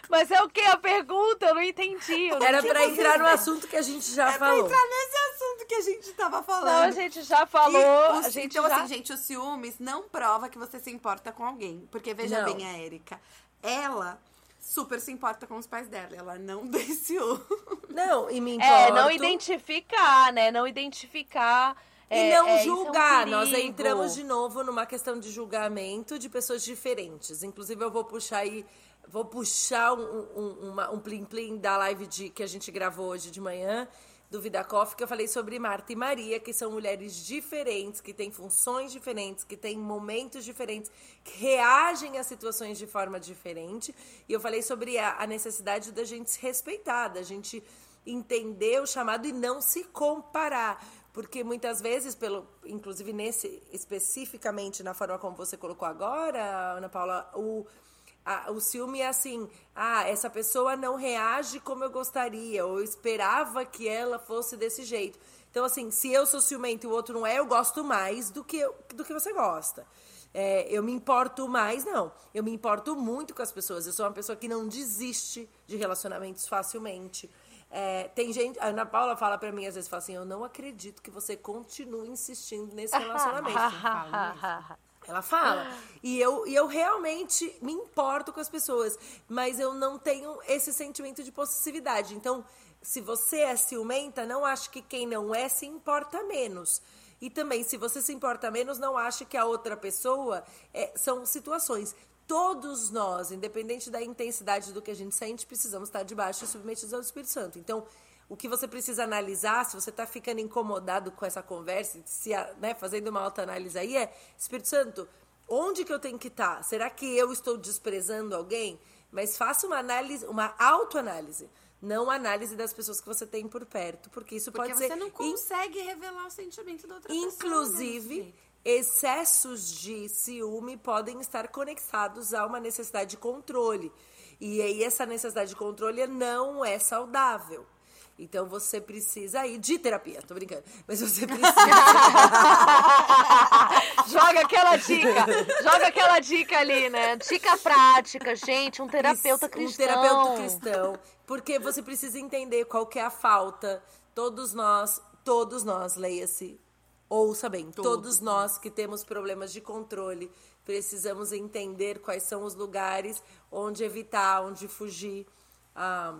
Mas é o que a pergunta? Eu não entendi. Eu não Era pra entrar no assunto que a gente já É pra falou. entrar nesse assunto que a gente tava falando. Não, a gente já falou. E o- a gente então, já... assim, gente, o ciúmes não prova que você se importa com alguém. Porque, veja Não. bem, a Erika, ela super se importa com os pais dela. Ela não tem ciúme. Não, e me importo. É, não identificar, né? Não identificar. E é, não é, isso é um julgar. Nós entramos de novo numa questão de julgamento de pessoas diferentes. Inclusive, eu vou puxar aí. Vou puxar um, um, uma- um plim-plim da live de, que a gente gravou hoje de manhã, do Vida Coffee, que eu falei sobre Marta e Maria, que são mulheres diferentes, que têm funções diferentes, que têm momentos diferentes, que reagem a situações de forma diferente. E eu falei sobre a, a necessidade da gente se respeitar, da gente entender o chamado e não se comparar. Porque muitas vezes, pelo, inclusive nesse, especificamente na forma como você colocou agora, Ana Paula, o, o ciúme é assim, ah, essa pessoa não reage como eu gostaria, ou eu esperava que ela fosse desse jeito. Então, assim, se eu sou ciumento e o outro não é, eu gosto mais do que, do que você gosta. É, eu me importo mais, não. Eu me importo muito com as pessoas. Eu sou uma pessoa que não desiste de relacionamentos facilmente. É, tem gente, a Ana Paula fala pra mim, às vezes, fala assim, eu não acredito que você continue insistindo nesse relacionamento. Ela fala. E eu, e eu realmente me importo com as pessoas. Mas eu não tenho esse sentimento de possessividade. Então, se você é ciumenta, não ache que quem não é se importa menos. E também, se você se importa menos, não ache que a outra pessoa é, são situações. Todos nós, independente da intensidade do que a gente sente, precisamos estar debaixo e submetidos ao Espírito Santo. Então, o que você precisa analisar, se você está ficando incomodado com essa conversa, se, né, fazendo uma autoanálise aí, é Espírito Santo, onde que eu tenho que estar? Será que eu estou desprezando alguém? Mas faça uma análise, uma autoanálise, não análise das pessoas que você tem por perto, porque isso Porque pode você ser não in- consegue revelar o sentimento da outra pessoa. Inclusive, né, excessos de ciúme podem estar conectados a uma necessidade de controle. E aí, essa necessidade de controle não é saudável. Então, você precisa ir de terapia, tô brincando. Mas você precisa. joga aquela dica, joga aquela dica ali, né? Dica prática, gente, um terapeuta cristão. Um terapeuta cristão. Porque você precisa entender qual que é a falta. Todos nós, todos nós, leia-se, ouça bem, todos, nós que temos problemas de controle, precisamos entender quais são os lugares onde evitar, onde fugir. ah,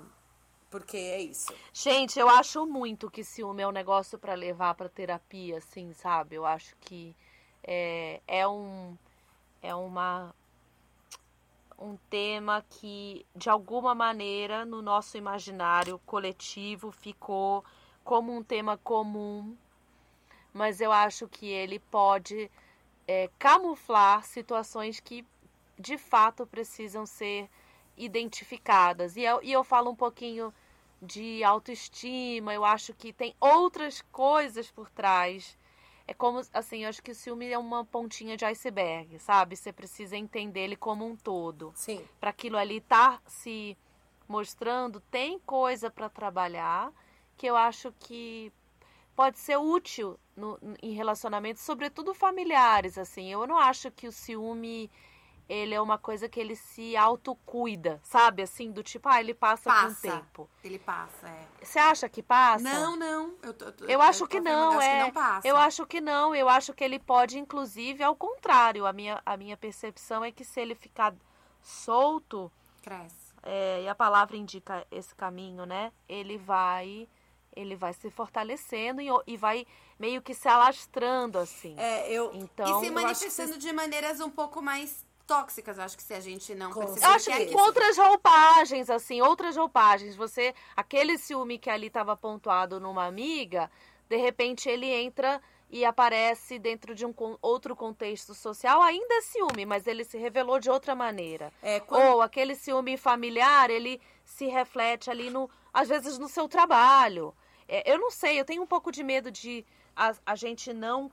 porque é isso. Gente, eu acho muito que ciúme é um negócio pra levar pra terapia, assim, sabe? Eu acho que é, é um é uma um tema que de alguma maneira no nosso imaginário coletivo ficou como um tema comum, mas eu acho que ele pode é, camuflar situações que de fato precisam ser identificadas. E eu, e eu falo um pouquinho de autoestima, eu acho que tem outras coisas por trás. É como, assim, eu acho que o ciúme é uma pontinha de iceberg, sabe? Você precisa entender ele como um todo. Sim. Para aquilo ali estar se mostrando, tem coisa para trabalhar que eu acho que pode ser útil no, em relacionamentos, sobretudo familiares, assim. Eu não acho que o ciúme ele é uma coisa que ele se autocuida, sabe? Assim, do tipo, ah, ele passa, com o Passa. tempo. Ele passa, é. Você acha que passa? Não, não. Eu, tô- tô- Eu acho tô que não, acho é. que não passa. Eu acho que não. Eu acho que ele pode, inclusive, ao contrário. A minha, a minha percepção é que se ele ficar solto, Cresce. é, e a palavra indica esse caminho, né? Ele vai, ele vai se fortalecendo e, e vai meio que se alastrando assim. É, eu. Então, e se eu acho que manifestando de maneiras um pouco mais tóxicas, eu acho que se a gente não Com perceber Eu acho que é que outras roupagens, assim, outras roupagens. Você, aquele ciúme que ali estava pontuado numa amiga, de repente ele entra e aparece dentro de um con- outro contexto social, ainda é ciúme, mas ele se revelou de outra maneira. É, quando- Ou aquele ciúme familiar, ele se reflete ali no, às vezes no seu trabalho. É, eu não sei, eu tenho um pouco de medo de a, a gente não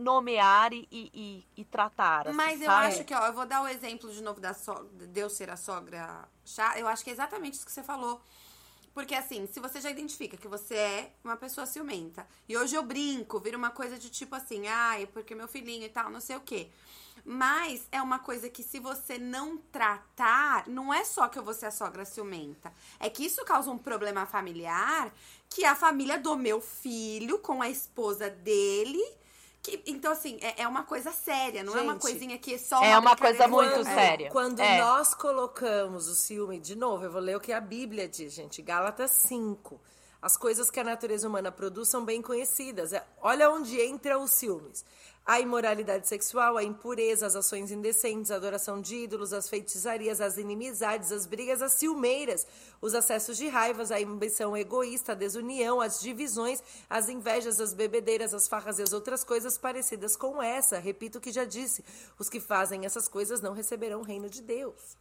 nomear e, e, e- tratar. assim, Mas eu sabe? acho que, ó, eu vou dar o exemplo de novo da sogra, de eu ser a sogra chata. Eu acho que é exatamente isso que você falou. Porque assim, se você já identifica que você é uma pessoa ciumenta, e hoje eu brinco, vira uma coisa de tipo assim, ai, porque meu filhinho e tal, não sei o quê. Mas é uma coisa que se você não tratar, não é só que eu vou ser a sogra ciumenta. É que isso causa um problema familiar que a família do meu filho com a esposa dele. Que, então, assim, é, é uma coisa séria, não é uma Gente, coisa que é só é uma coisa muito É. séria. Quando É. nós colocamos o ciúme, de novo, eu vou ler o que a Bíblia diz, gente. Gálatas 5. As coisas que a natureza humana produz são bem conhecidas. É, olha onde entra os ciúmes. A imoralidade sexual, a impureza, as ações indecentes, a adoração de ídolos, as feitiçarias, as inimizades, as brigas, as ciumeiras, os acessos de raivas, a ambição egoísta, a desunião, as divisões, as invejas, as bebedeiras, as farras e as outras coisas parecidas com essa. Repito o que já disse: os que fazem essas coisas não receberão o reino de Deus.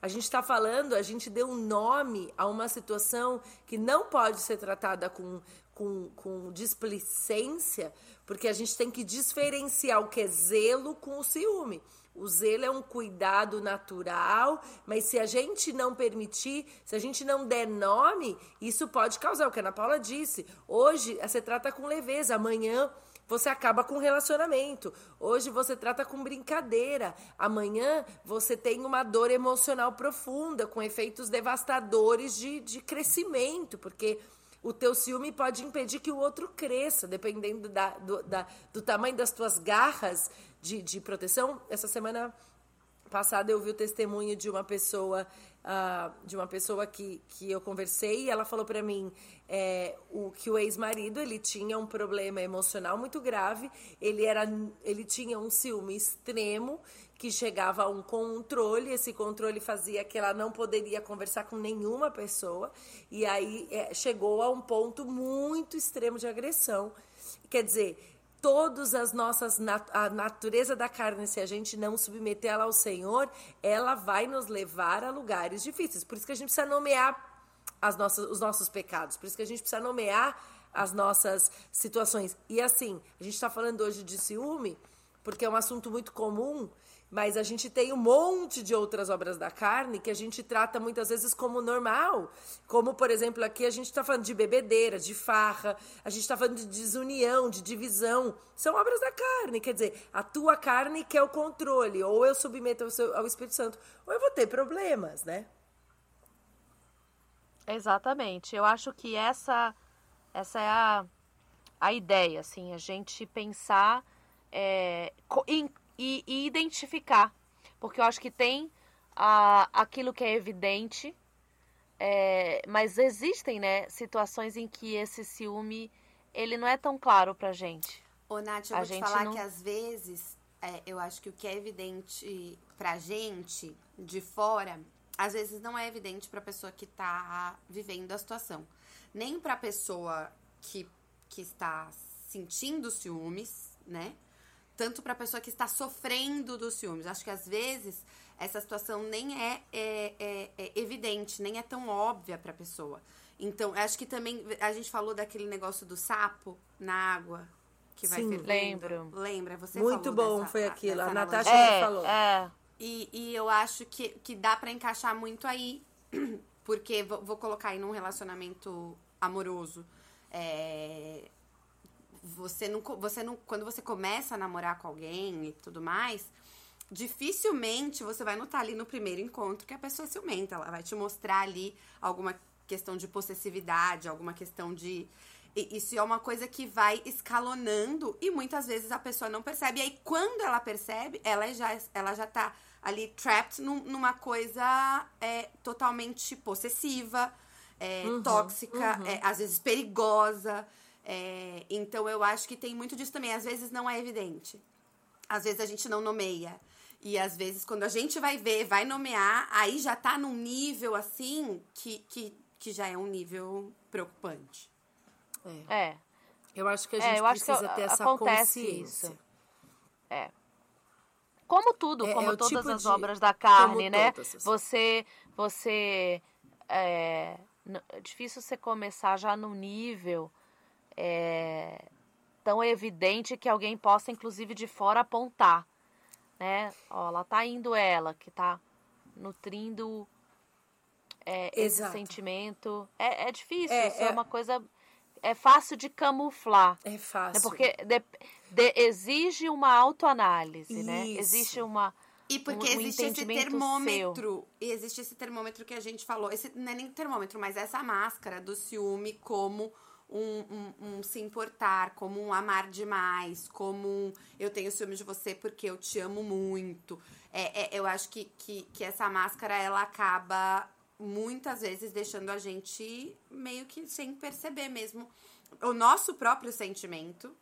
A gente está falando, a gente deu um nome a uma situação que não pode ser tratada com, com, com displicência, porque a gente tem que diferenciar o que é zelo com o ciúme. O zelo é um cuidado natural, mas se a gente não permitir, se a gente não der nome, isso pode causar o que a Ana Paula disse. Hoje você trata com leveza, amanhã você acaba com relacionamento. Hoje você trata com brincadeira. Amanhã você tem uma dor emocional profunda, com efeitos devastadores de, de crescimento, porque o teu ciúme pode impedir que o outro cresça, dependendo da, do, da- do tamanho das tuas garras de, de proteção. Essa semana passada eu vi o testemunho de uma pessoa ah, de uma pessoa que, que eu conversei e ela falou pra mim é, o que o ex-marido ele tinha um problema emocional muito grave ele era ele tinha um ciúme extremo que chegava a um controle esse controle fazia que ela não poderia conversar com nenhuma pessoa e aí é, chegou a um ponto muito extremo de agressão. Quer dizer todas as nossas a natureza da carne, se a gente não submeter ela ao Senhor, ela vai nos levar a lugares difíceis. Por isso que a gente precisa nomear as nossas, os nossos pecados. Por isso que a gente precisa nomear as nossas situações. E assim, a gente está falando hoje de ciúme, porque é um assunto muito comum, mas a gente tem um monte de outras obras da carne que a gente trata muitas vezes como normal. Como, por exemplo, aqui a gente está falando de bebedeira, de farra, a gente está falando de desunião, de divisão. São obras da carne. Quer dizer, a tua carne quer o controle. Ou eu submeto ao, Espírito Santo, ou eu vou ter problemas, né? Exatamente. Eu acho que essa, essa é a, a ideia, assim, a gente pensar é, em- e, e identificar. Porque eu acho que tem a, aquilo que é evidente, é, mas existem, né, situações em que esse ciúme, ele não é tão claro pra gente. Ô, Nath, eu A vou te gente falar não- que às vezes é, eu acho que o que é evidente pra gente de fora, às vezes não é evidente pra pessoa que tá vivendo a situação. Nem pra pessoa que, que está sentindo ciúmes, né? Tanto pra pessoa que está sofrendo dos ciúmes. Acho que às vezes essa situação nem é, é, é- é evidente, nem é tão óbvia pra pessoa. Então, acho que também a gente falou daquele negócio do sapo na água que vai Sim. fervendo. Lembro. Lembra? Você Muito falou bom dessa- foi aquilo. A. Natasha já É, falou. é. E, e eu acho que, que dá pra encaixar muito aí. Porque vou, vou colocar aí num relacionamento amoroso. É, você não, você não. Quando você começa a namorar com alguém e tudo mais, dificilmente você vai notar ali no primeiro encontro que a pessoa é ciumenta. Ela vai te mostrar ali alguma questão de possessividade, alguma questão de. Isso é uma coisa que vai escalonando e muitas vezes a pessoa não percebe. E aí, quando ela percebe, ela já, ela já tá ali trapped num- numa coisa é, totalmente possessiva, é, tóxica, é, às vezes perigosa. É, então eu acho que tem muito disso também. Às vezes não é evidente. Às vezes a gente não nomeia. E às vezes, quando a gente vai ver, vai nomear, aí já tá num nível assim que, que, que já é um nível preocupante. É. Eu acho que a É, gente que precisa ter essa consciência. isso. Como tudo, É- como é o todas tipo as de- obras da carne, como né? todas Você, você, é, é difícil você começar já no nível é, tão evidente que alguém possa, inclusive de fora, apontar, né? Ó, lá tá indo ela, que tá nutrindo é, esse sentimento. É, é difícil, É, isso é, é- uma coisa. É fácil de camuflar. É Né? fácil. Porque de- de- exige uma autoanálise, né? Isso. Existe uma. E porque um- um existe esse entendimento termômetro. E existe esse termômetro que a gente falou. Esse não é nem termômetro, mas essa máscara do ciúme como um, um- um se importar, como um amar demais, como um eu tenho ciúme de você porque eu te amo muito. É, é- eu acho que, que, que essa máscara ela acaba muitas vezes deixando a gente meio que sem perceber mesmo o nosso próprio sentimento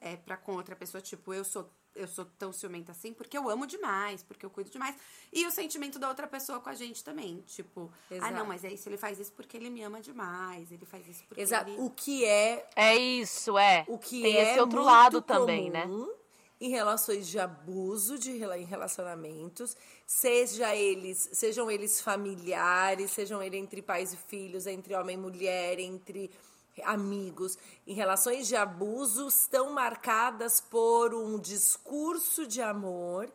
é para com outra pessoa, tipo, eu sou eu sou tão ciumenta assim porque eu amo demais, porque eu cuido demais. E o sentimento da outra pessoa com a gente também, tipo, ah Exato. não, mas é isso, ele faz isso porque ele me ama demais, ele faz isso porque Exato. ele O que é É isso, é. o que Tem é esse outro muito lado também, né? Em relações de abuso de em relacionamentos, seja eles, sejam eles familiares, sejam eles entre pais e filhos, entre homem e mulher, entre amigos, em relações de abuso estão marcadas por um discurso de amor.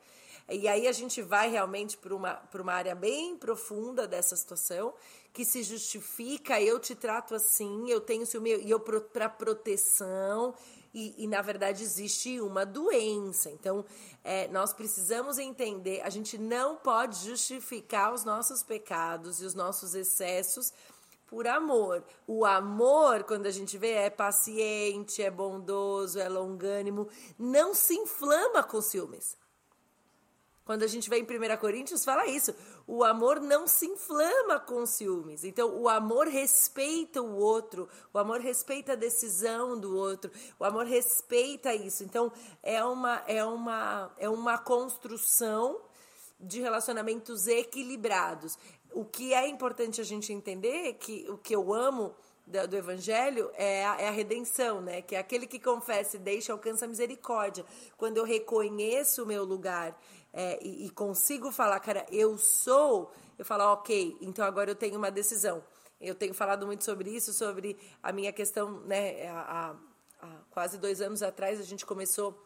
E aí a gente vai realmente para uma, uma área bem profunda dessa situação, que se justifica, eu te trato assim, eu tenho ciúme, e eu para proteção, e, e, na verdade existe uma doença. Então, é, nós precisamos entender, a gente não pode justificar os nossos pecados e os nossos excessos por amor. O amor, quando a gente vê, é paciente, é bondoso, é longânimo, não se inflama com ciúmes. Quando a gente vê em 1 Coríntios, fala isso. O amor não se inflama com ciúmes. Então, o amor respeita o outro. O amor respeita a decisão do outro. O amor respeita isso. Então, é uma, é uma, é uma construção de relacionamentos equilibrados. O que é importante a gente entender é que o que eu amo do, evangelho é a, é a redenção, né? Que é aquele que confessa e deixa alcança a misericórdia. Quando eu reconheço o meu lugar é, e, e consigo falar, cara, eu sou, eu falo, ok, então agora eu tenho uma decisão. Eu tenho falado muito sobre isso, sobre a minha questão, né? Há, há quase dois anos atrás a gente começou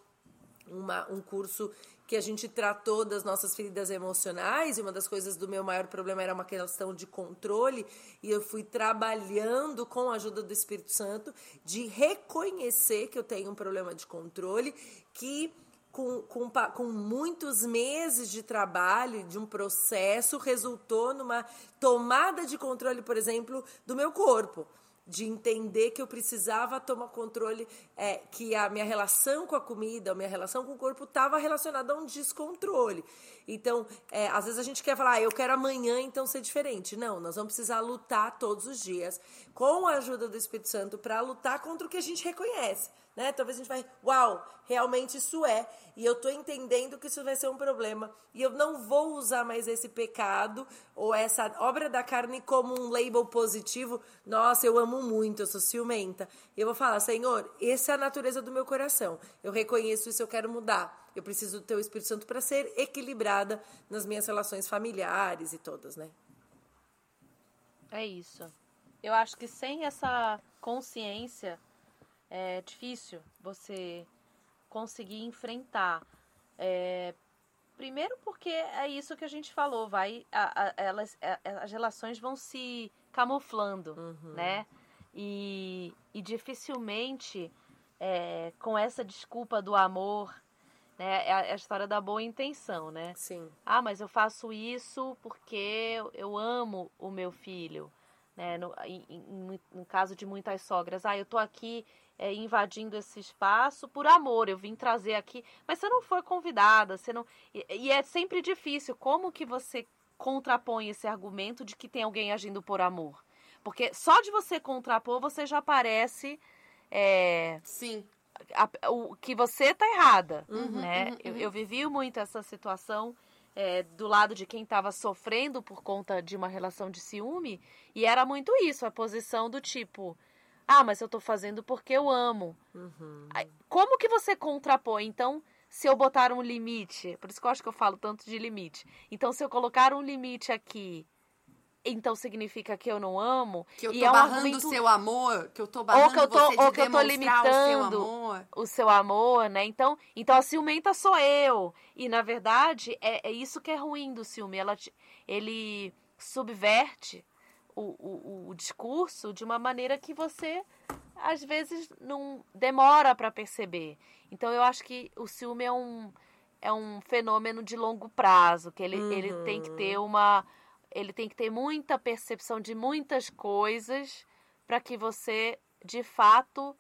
uma, um curso que a gente tratou das nossas feridas emocionais e uma das coisas do meu maior problema era uma questão de controle e eu fui trabalhando com a ajuda do Espírito Santo de reconhecer que eu tenho um problema de controle que com, com, com muitos meses de trabalho, de um processo, resultou numa tomada de controle, por exemplo, do meu corpo de entender que eu precisava tomar controle, é, que a minha relação com a comida, a minha relação com o corpo estava relacionada a um descontrole. Então, é, às vezes a gente quer falar, ah, eu quero amanhã então ser diferente. Não, nós vamos precisar lutar todos os dias com a ajuda do Espírito Santo para lutar contra o que a gente reconhece. Né? Talvez a gente vai, uau, realmente isso é, e eu estou entendendo que isso vai ser um problema, e eu não vou usar mais esse pecado ou essa obra da carne como um label positivo. Nossa, eu amo muito, eu sou ciumenta. E eu vou falar, Senhor, essa é a natureza do meu coração. Eu reconheço isso, eu quero mudar. Eu preciso do Teu Espírito Santo para ser equilibrada nas minhas relações familiares e todas, né? É isso. Eu acho que sem essa consciência é difícil você conseguir enfrentar. É, primeiro porque é isso que a gente falou, vai, a, a, elas, a, as relações vão se camuflando, Uhum. né? E, e dificilmente é, com essa desculpa do amor, né? É a, é história da boa intenção, né? Sim. Ah, mas eu faço isso porque eu- eu amo o meu filho. Né? No, em, em- no caso de muitas sogras, ah, eu tô aqui é, invadindo esse espaço por amor, eu vim trazer aqui, mas você não foi convidada, você não. E, e é sempre difícil. Como que você contrapõe esse argumento de que tem alguém agindo por amor? Porque só de você contrapor, você já parece é, Sim. a- o que você tá errada, Uhum, né? uhum, Eu, uhum. eu vivi muito essa situação é, do lado de quem estava sofrendo por conta de uma relação de ciúme e era muito isso, a posição do tipo, ah, mas eu tô fazendo porque eu amo. Uhum. Como que você contrapõe? Então, se eu botar um limite, por isso que eu acho que eu falo tanto de limite. Então, se eu colocar um limite aqui, então significa que eu não amo. Que eu e tô é um barrando o argumento seu amor, que eu tô barrando que eu tô- você de ou que eu tô demonstrar o seu limitando. amor. o seu amor, né? Então, então a ciumenta sou eu. E na verdade é, é isso que é ruim do ciúme. Ela ele subverte o, o, o discurso de uma maneira que você às vezes não demora para perceber. Então eu acho que o ciúme é um, é um fenômeno de longo prazo, que ele, uhum. ele tem que ter uma ele tem que ter muita percepção de muitas coisas para que você de fato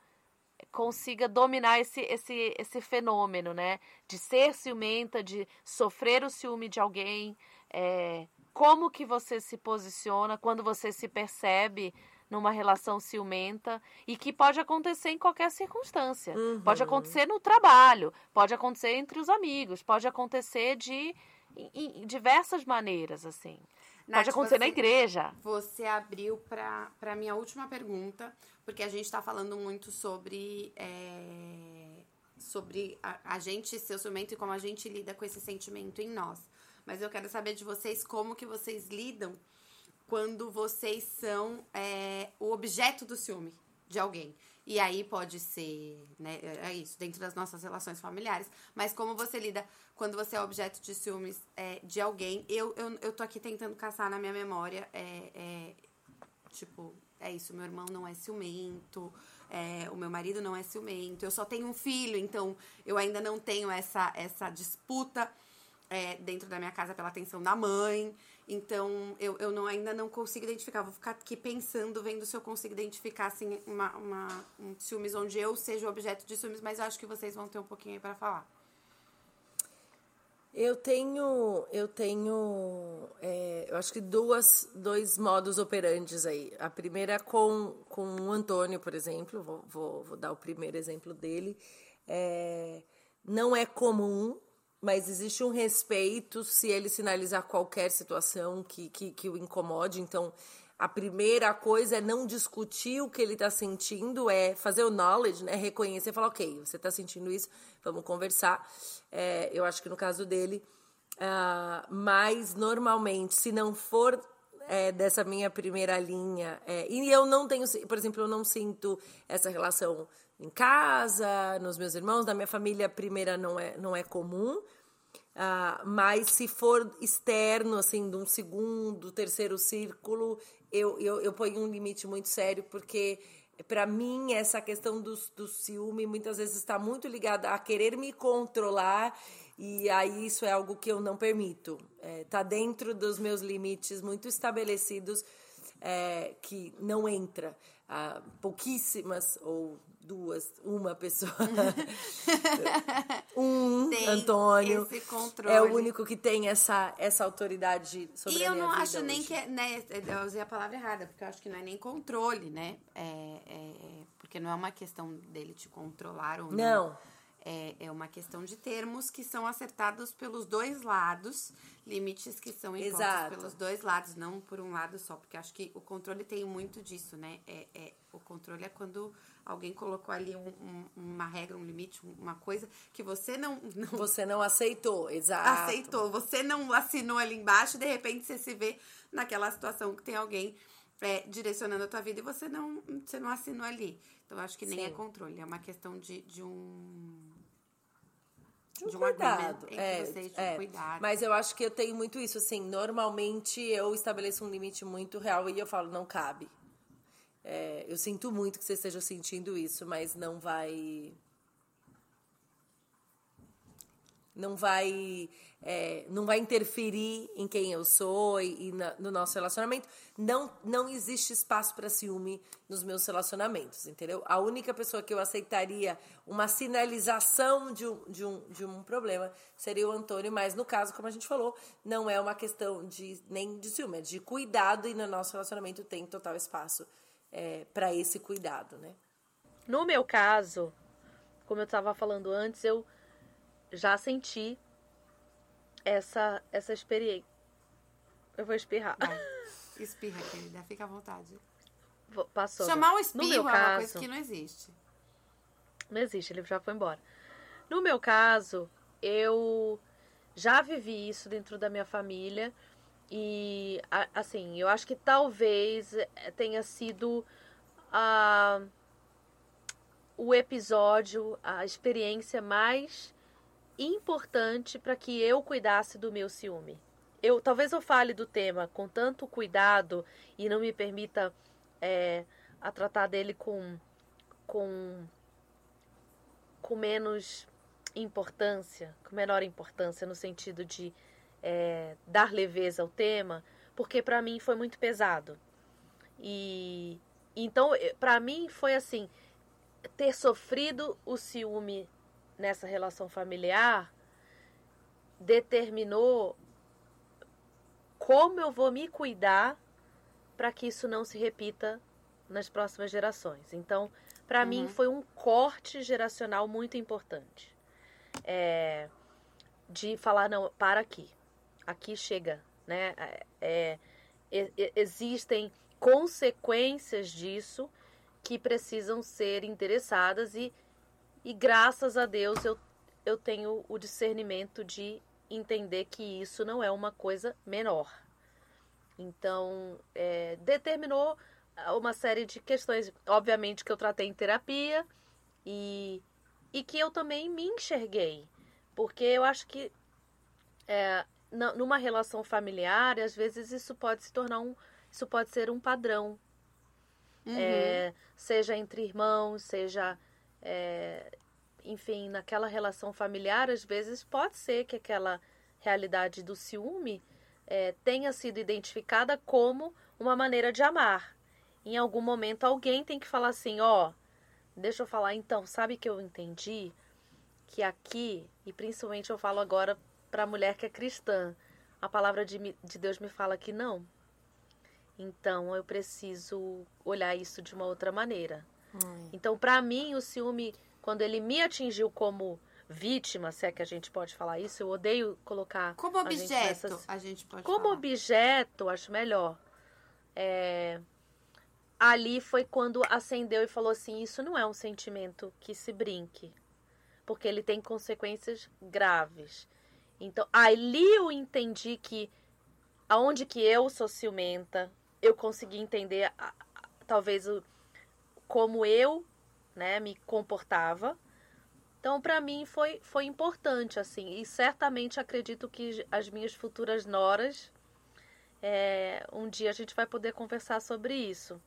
consiga dominar esse, esse, esse fenômeno, né? De ser ciumenta, de sofrer o ciúme de alguém, é, como que você se posiciona quando você se percebe numa relação ciumenta e que pode acontecer em qualquer circunstância. Uhum. Pode acontecer no trabalho, pode acontecer entre os amigos, pode acontecer de em, em diversas maneiras, assim. Nath, pode acontecer você, na igreja. Você abriu para a minha última pergunta, porque a gente está falando muito sobre é, sobre a, a gente ser ciumento e como a gente lida com esse sentimento em nós. Mas eu quero saber de vocês como que vocês lidam quando vocês são é, o objeto do ciúme de alguém. E aí pode ser, né, é isso, dentro das nossas relações familiares. Mas como você lida quando você é objeto de ciúmes é, de alguém? Eu, eu, eu tô aqui tentando caçar na minha memória, é, é tipo, é isso, meu irmão não é ciumento, é, o meu marido não é ciumento, eu só tenho um filho, então eu ainda não tenho essa, essa disputa é, dentro da minha casa pela atenção da mãe. Então, eu, eu não, ainda não consigo identificar. Vou ficar aqui pensando, vendo se eu consigo identificar, assim, uma, uma, um ciúmes onde eu seja o objeto de ciúmes, mas eu acho que vocês vão ter um pouquinho aí falar. Eu tenho, eu tenho, é, eu acho que duas, dois modos operantes aí. A primeira com, com o Antônio, por exemplo, vou, vou, vou dar o primeiro exemplo dele. É, não é comum mas existe um respeito se ele sinalizar qualquer situação que, que, que o incomode. Então, a primeira coisa é não discutir o que ele está sentindo, é fazer o knowledge, né? Reconhecer, falar, ok, você está sentindo isso, vamos conversar. É, eu acho que no caso dele, uh, mas normalmente, se não for é, dessa minha primeira linha, é, e eu não tenho, por exemplo, eu não sinto essa relação em casa, nos meus irmãos, na minha família, primeira não é, não é comum. Uh, mas se for externo, assim, de um segundo, terceiro círculo, eu, eu, eu ponho um limite muito sério, porque para mim essa questão do, do ciúme muitas vezes está muito ligada a querer me controlar e aí isso é algo que eu não permito. Está é, tá dentro dos meus limites muito estabelecidos é, que não entra. Uh, pouquíssimas ou duas, uma pessoa. um tem Antônio. É o único que tem essa, essa autoridade sobre e a minha vida. E eu não acho hoje. nem que é, né, eu usei a palavra errada, porque eu acho que não é nem controle, né? É, é, porque não é uma questão dele te controlar ou não. Não. É, é uma questão de termos que são acertados pelos dois lados, limites que são impostos Exato. pelos dois lados, não por um lado só, porque acho que o controle tem muito disso, né? É, é, o controle é quando alguém colocou ali um, um, uma regra, um limite, uma coisa que você não, não, Você não aceitou, exato. Aceitou. Você não assinou ali embaixo e de repente você se vê naquela situação que tem alguém é, direcionando a tua vida e você não, você não assinou ali. Então, acho que nem Sim. é controle, é uma questão de, de um de um, de um cuidado. É, vocês, é. cuidado. Mas eu acho que eu tenho muito isso, assim, normalmente eu estabeleço um limite muito real e eu falo, não cabe. É, eu sinto muito que você esteja sentindo isso, mas não vai. Não vai, é, não vai interferir em quem eu sou e, e na, no nosso relacionamento. Não, não existe espaço para ciúme nos meus relacionamentos, entendeu? A única pessoa que eu aceitaria uma sinalização de um, de um, de um problema seria o Antônio, mas no caso, como a gente falou, não é uma questão de nem de ciúme, é de cuidado e no nosso relacionamento tem total espaço é, para esse cuidado, né? No meu caso, como eu estava falando antes, eu já senti essa essa experiência. Eu vou espirrar. Vai. Espirra, querida, fica à vontade. Passou. Chamar o espirro no meu é uma coisa que não existe. Não existe, ele já foi embora. No meu caso, eu já vivi isso dentro da minha família e, assim, eu acho que talvez eh, tenha sido a, o episódio, a experiência mais importante para que eu cuidasse do meu ciúme. eu talvez eu fale do tema com tanto cuidado e não me permita é, a tratar dele com, com, com menos importância, com menor importância no sentido de é, dar leveza ao tema, porque para mim foi muito pesado. E então, para mim foi assim, ter sofrido o ciúme nessa relação familiar determinou como eu vou me cuidar para que isso não se repita nas próximas gerações. Então, para uhum. mim foi um corte geracional muito importante. É, de falar não, para aqui, aqui chega, né? É, é, existem consequências disso que precisam ser interessadas e, e graças a Deus eu, eu tenho o discernimento de entender que isso não é uma coisa menor. Então, é, determinou uma série de questões, obviamente que eu tratei em terapia e, e que eu também me enxerguei, porque eu acho que é, numa relação familiar, às vezes isso pode se tornar um, isso pode ser um padrão, uhum. é, seja entre irmãos, seja é, enfim, naquela relação familiar, às vezes pode ser que aquela realidade do ciúme é, tenha sido identificada como uma maneira de amar. Em algum momento alguém tem que falar assim, ó, oh, deixa eu falar então, sabe que eu entendi que aqui, e principalmente eu falo agora para a mulher que é cristã, a palavra de, de Deus me fala que não. Então eu preciso olhar isso de uma outra maneira. Hum. Então, para mim, o ciúme quando ele me atingiu como vítima, se é que a gente pode falar isso, eu odeio colocar. Como objeto, a gente, nessas... a gente pode Como falar. objeto, acho melhor. É... Ali foi quando acendeu e falou assim: Isso não é um sentimento que se brinque, porque ele tem consequências graves. Então, ali eu entendi que aonde que eu sou ciumenta, eu consegui entender talvez o, como eu né, me comportava. Então, para mim foi, foi importante, assim, e certamente acredito que as minhas futuras noras, é, um dia a gente vai poder conversar sobre isso.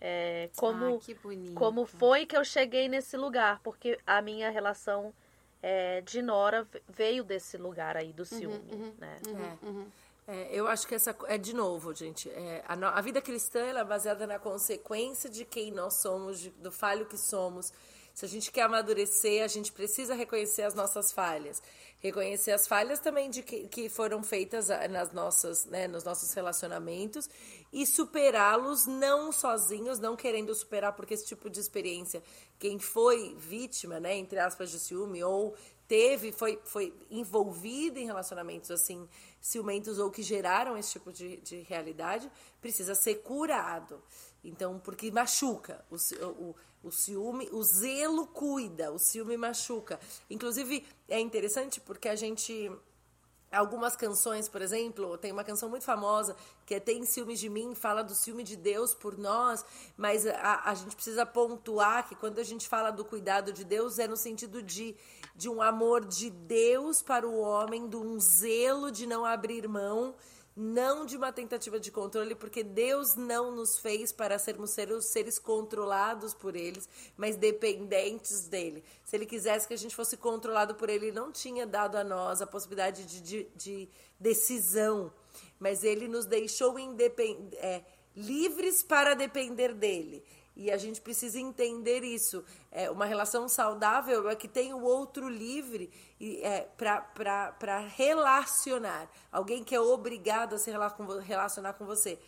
É, como, ah, como foi que eu cheguei nesse lugar, porque a minha relação é, de nora veio desse lugar aí do uhum, ciúme, uhum, uhum, né? Uhum, uhum. É, eu acho que essa é de novo, gente. É, a, a, vida cristã é baseada na consequência de quem nós somos, de, do falho que somos. Se a gente quer amadurecer, a gente precisa reconhecer as nossas falhas, reconhecer as falhas também de que, que foram feitas ah, nas nossas, né, nos nossos relacionamentos e superá-los não sozinhos, não querendo superar, porque esse tipo de experiência, quem foi vítima, né, entre aspas, de ciúme ou teve, foi, foi envolvido em relacionamentos assim ciumentos ou que geraram esse tipo de, de realidade, precisa ser curado. Então, porque machuca. O, o, o ciúme, o zelo cuida, o ciúme machuca. Inclusive, é interessante porque a gente algumas canções, por exemplo, tem uma canção muito famosa que é Tem Ciúmes de Mim, fala do ciúme de Deus por nós, mas a, a gente precisa pontuar que quando a gente fala do cuidado de Deus é no sentido de, de um amor de Deus para o homem, de um zelo de não abrir mão não de uma tentativa de controle, porque Deus não nos fez para sermos seres, controlados por eles, mas dependentes dele. Se ele quisesse que a gente fosse controlado por ele, ele não tinha dado a nós a possibilidade de, de, de decisão, mas ele nos deixou é, livres para depender dele. E a gente precisa entender isso. É, uma relação saudável é que tem o outro livre é, para relacionar. Alguém que é obrigado a se relacionar com você.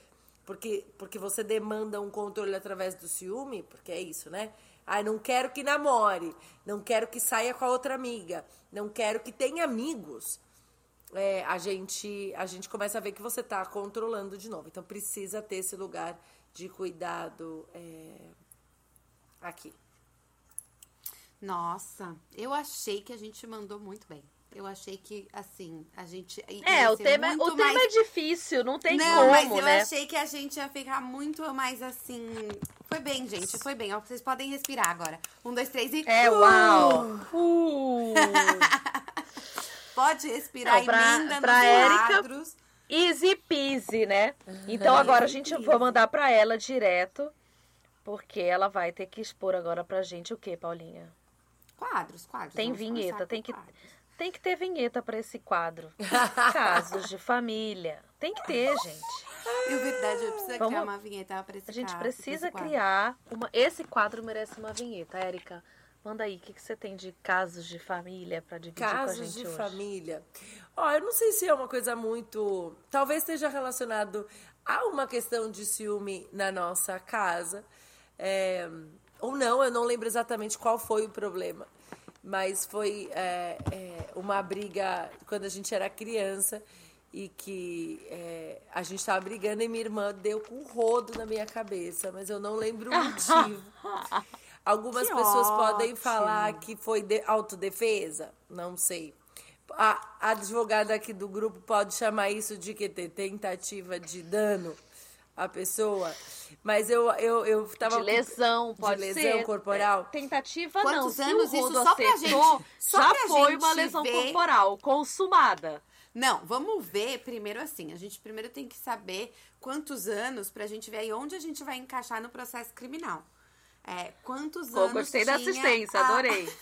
Porque, porque você demanda um controle através do ciúme, porque é isso, né? Ah, não quero que namore, não quero que saia com a outra amiga, não quero que tenha amigos. É, a gente a gente começa a ver que você está controlando de novo. Então precisa ter esse lugar de cuidado é, aqui. Nossa, eu achei que a gente mandou muito bem. Eu achei que, assim, a gente. É, o tema, é, o mais... tema é difícil, não tem não, como, mas eu né? achei que a gente ia ficar muito mais assim. Foi bem, gente, foi bem. Vocês podem respirar agora. Um, dois, três e. É, uh! uau! Uh! Pode respirar, não, pra, emenda pra nos Érica, quadros. easy peasy, né? Então agora a gente vai mandar pra ela direto, porque ela vai ter que expor agora pra gente o que, Paulinha? Quadros, quadros. Tem vamos vinheta, tem que quadros. tem que ter vinheta pra esse quadro. Casos de família. Tem que ter, gente. E o verdade, eu preciso Vamos- criar uma vinheta pra esse A gente caso, precisa criar uma. Esse quadro merece uma vinheta, Érica. Manda aí, o que, que você tem de casos de família pra dividir com a Casos gente de hoje? família. Ó, eu não sei se é uma coisa muito. Talvez esteja relacionado a uma questão de ciúme na nossa casa. É, Ou não, eu não lembro exatamente qual foi o problema. Mas foi é, é, uma briga quando a gente era criança e que é, a gente estava brigando e minha irmã deu com um rodo na minha cabeça, mas eu não lembro o motivo. Algumas Que pessoas podem ótimo. falar que foi de autodefesa, não sei. A, a advogada aqui do grupo pode chamar isso de que ter tentativa de dano à pessoa, mas eu eu eu tava De lesão, de pode lesão ser. corporal. É, Tentativa não. Quantos Se anos isso só pra gente- só já pra foi gente uma lesão ver- corporal consumada. Não, vamos ver primeiro assim. A gente primeiro tem que saber quantos anos pra gente ver aí onde a gente vai encaixar no processo criminal. É, quantos Pô, anos gostei da assistência, a- adorei.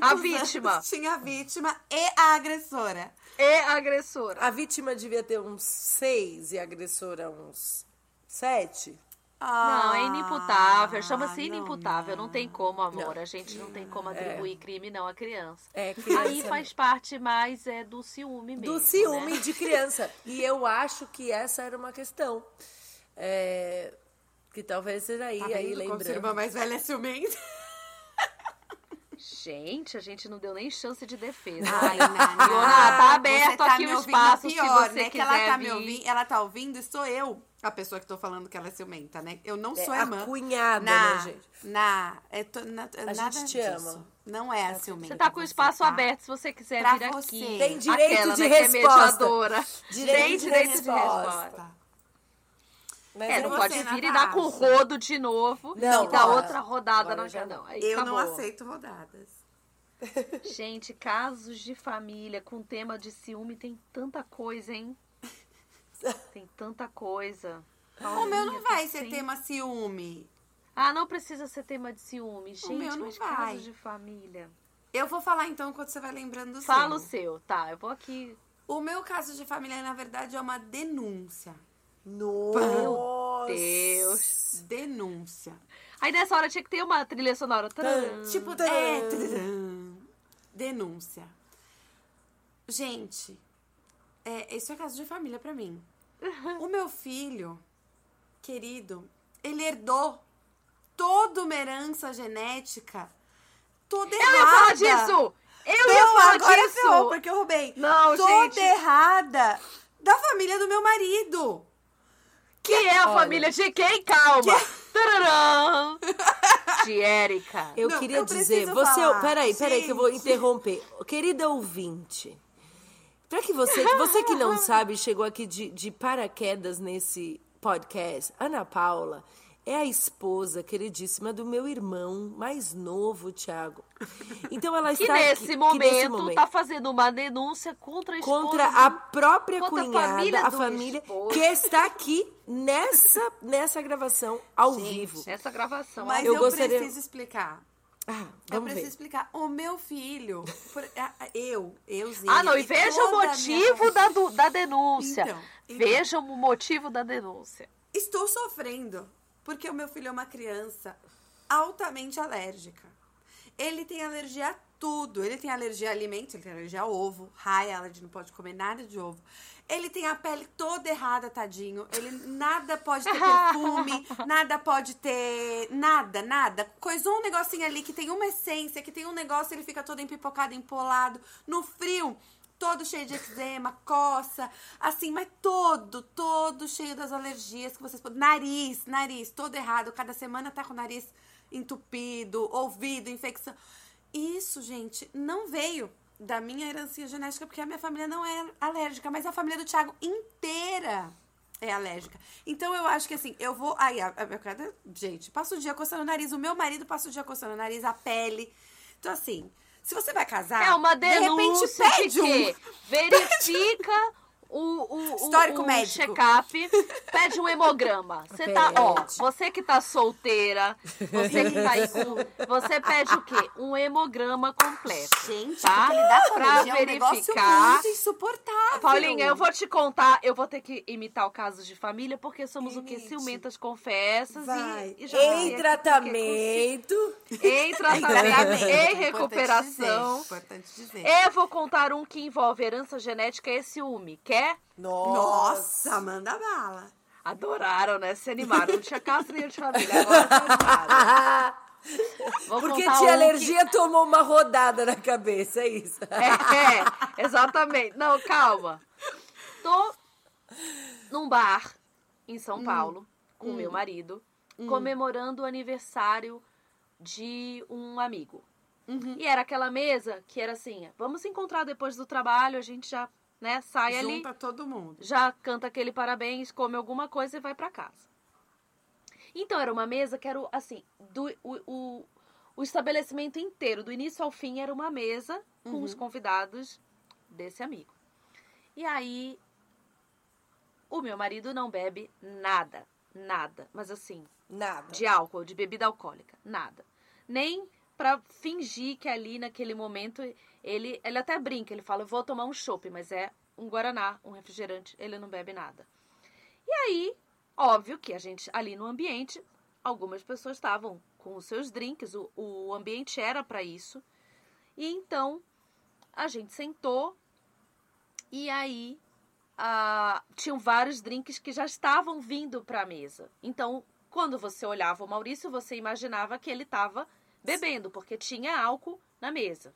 A anos vítima. tinha a vítima e a agressora. E agressora. A vítima devia ter uns seis e a agressora uns sete. Não, é inimputável. Ah, Chama-se não, inimputável. Não, tem como, amor. Não. A gente não tem como atribuir crime, não, à criança. É, criança. Aí faz parte mais é, do ciúme mesmo. do ciúme né? de criança. E eu acho que essa era uma questão. É, que talvez seja aí, Tá aí vendo como irmã lembrando. mais velha é ciumenta? Gente, a gente não deu nem chance de defesa. Ai, Nana, Iona, tá aberto você tá aqui me o espaço, se pior, você né? Que ela quiser tá me vir. ouvindo, ela tá ouvindo e sou eu a pessoa que tô falando que ela é ciumenta, né? Eu não sou É, a a irmã. cunhada, na, né, gente? Na, é, to- na, nada gente te disso. ama. Não é a ciumenta. Você tá com o espaço tá? aberto se você quiser Pra vir você. aqui. Tem direito Aquela, de né, que é resposta. mediadora. Direito Tem de direito de resposta. resposta. Mas É, não pode vir e dar com o rodo de novo Não, e dar agora- outra rodada na janela. não. Aí Eu não acabou. aceito rodadas. Gente, casos de família com tema de ciúme tem tanta coisa, hein? Tem tanta coisa. O meu não vai ser sim. tema ciúme. Ah, não precisa ser tema de ciúme, gente. meu não mas vai. casos de família. Eu vou falar então enquanto você vai lembrando do Fala o seu. seu, tá? Eu vou aqui. O meu caso de família, na verdade, é uma denúncia. Nossa. Deus. Denúncia. Aí nessa hora tinha que ter uma trilha sonora. Tipo, Tcharam. é. Denúncia. Gente, é, isso é caso de família pra mim. O meu filho, querido, ele herdou toda uma herança genética toda Eu ia falar errada. disso! Eu ia Não, falar agora disso! ferrou, porque eu roubei. Não, toda gente. errada da família do meu marido. Que é a Olha. família de quem? Calma! Tararã. De Érica. Eu Não, queria eu dizer, preciso você, falar. peraí, peraí que eu vou Gente. interromper. Querida ouvinte, para que você, você que não sabe, chegou aqui de, de paraquedas nesse podcast, Ana Paula é a esposa queridíssima do meu irmão mais novo, Thiago. Então ela Que está nesse, aqui, momento, que nesse momento tá fazendo uma denúncia contra a esposa. contra a própria contra a cunhada, família a do família que está aqui nessa nessa gravação ao Gente, vivo. Essa gravação. Mas Eu eu, gostaria- preciso explicar. Ah, Eu preciso ver. explicar. O meu filho, a- a- eu, euzinho. Ah, não, e veja o a motivo da, du- da denúncia. Então, então. Veja o motivo da denúncia. Estou sofrendo porque o meu filho é uma criança altamente alérgica. Ele tem alergia a tudo. Ele tem alergia a alimentos, ele tem alergia a ovo, high allergy, não pode comer nada de ovo. Ele tem a pele toda errada, tadinho. Ele nada pode ter perfume, nada pode ter nada, nada. Coisou um negocinho ali que tem uma essência, que tem um negócio, ele fica todo empipocado, empolado. No frio, todo cheio de eczema, coça, assim, mas todo, todo cheio das alergias que vocês podem. Nariz, nariz, todo errado. Cada semana tá com o nariz entupido, ouvido, infecção. Isso, gente, não veio da minha herança genética, porque a minha família não é alérgica, mas a família do Thiago inteira é alérgica. Então eu acho que assim, eu vou. Aí, a, a gente, passa o dia coçando o nariz. O meu marido passa o dia coçando o nariz, a pele. Então, assim, se você vai casar. É uma de repente denúncia de pede um. Verifica o, o, Histórico o, médico. check-up, pede um hemograma. Você tá, ó, você que tá solteira, você que tá aí com. Você pede o quê? Um hemograma completo. Gente, tá? lidar com pra alergia é um negócio verificar. muito insuportável. Paulinha, eu vou te contar, eu vou ter que imitar o caso de família, porque somos o quê? Ciumentas confessas Vai. e, e já sei Em tratamento. Em tratamento, em recuperação. Importante dizer. Eu vou contar um que envolve herança genética e ciúme. Quer? Nossa, manda bala. Adoraram, né? Se animaram. Não tinha caso nenhum de família. Agora. Vou Porque tinha um alergia, tomou uma rodada na cabeça, é isso. Que... É, exatamente. Não, calma. Tô num bar em São Paulo com o meu marido, comemorando o aniversário de um amigo. E era aquela mesa que era assim: vamos se encontrar depois do trabalho, a gente já né, sai ali. Junta todo mundo. já canta aquele parabéns, come alguma coisa e vai pra casa. Então era uma mesa que era assim, do, o, o, o estabelecimento inteiro, do início ao fim, era uma mesa com os convidados desse amigo. E aí, o meu marido não bebe nada, nada, mas assim, Nada. de álcool, de bebida alcoólica, nada. Nem pra fingir que ali naquele momento ele ele até brinca, ele fala, eu vou tomar um chopp, mas é um guaraná, um refrigerante, ele não bebe nada. E aí, óbvio que a gente ali no ambiente, algumas pessoas estavam com os seus drinks, o, o ambiente era para isso. E então a gente sentou e aí tinham vários drinks que já estavam vindo para a mesa. Então, quando você olhava o Maurício, você imaginava que ele estava bebendo, porque tinha álcool na mesa.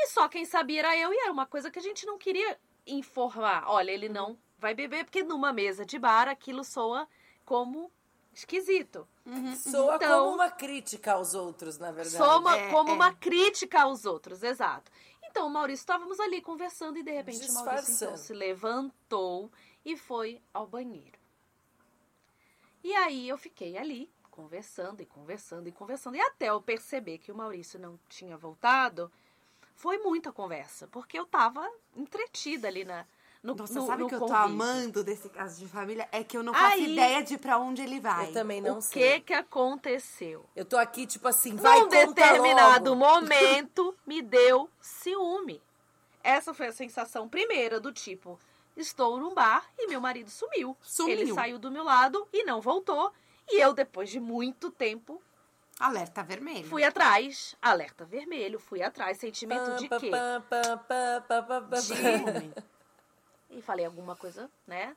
E só quem sabia era eu, e era uma coisa que a gente não queria informar. Olha, ele não vai beber, porque numa mesa de bar aquilo soa como esquisito. Soa Então- como uma crítica aos outros, na verdade. Soma É, como é. uma crítica aos outros, exato. Então, o Maurício, estávamos ali conversando e de repente o Maurício então, se levantou e foi ao banheiro. E aí eu fiquei ali, conversando e conversando e conversando. E até eu perceber que o Maurício não tinha voltado, foi muita conversa, porque eu tava entretida ali na, no, Nossa, no, sabe o que eu tô amando desse caso de família? É que eu não faço Aí- ideia de pra onde ele vai. Eu também não o sei. que que aconteceu? Eu tô aqui, tipo assim, vai Num determinado logo. momento, me deu ciúme. Essa foi a sensação primeira do tipo, estou num bar e meu marido sumiu. Sumiu. Ele saiu do meu lado e não voltou. E eu, depois de muito tempo, Alerta vermelho. fui atrás. Alerta vermelho, fui atrás. Sentimento de Pam, quê? pam, pam, Ciúme. E falei alguma coisa, né?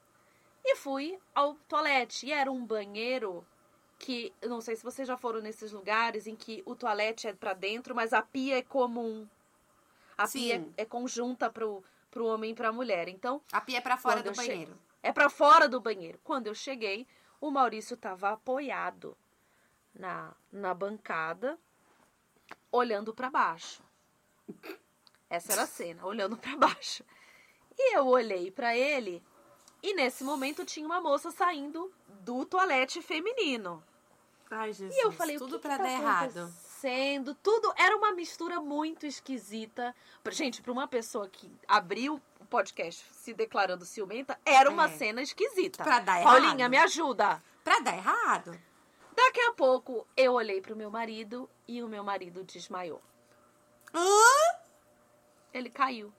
E fui ao toalete. E era um banheiro que, eu não sei se vocês já foram nesses lugares em que o toalete é pra dentro, mas a pia é comum. A pia Sim. é, é conjunta pro, pro homem e pra mulher. Então, A pia é pra fora do banheiro. é pra fora do banheiro. Quando eu cheguei, o Maurício tava apoiado na, na bancada, olhando pra baixo. Essa era a cena, olhando pra baixo. E eu olhei pra ele e nesse momento tinha uma moça saindo do toalete feminino. Ai, Jesus. E eu falei, tudo que tá dar errado. acontecendo? Tudo era uma mistura muito esquisita. Gente, pra uma pessoa que abriu o podcast se declarando ciumenta, era uma É. cena esquisita. Pra dar Paulinha, errado. me ajuda. Pra dar errado. Daqui a pouco eu olhei pro meu marido e o meu marido desmaiou. Hã? Ele caiu.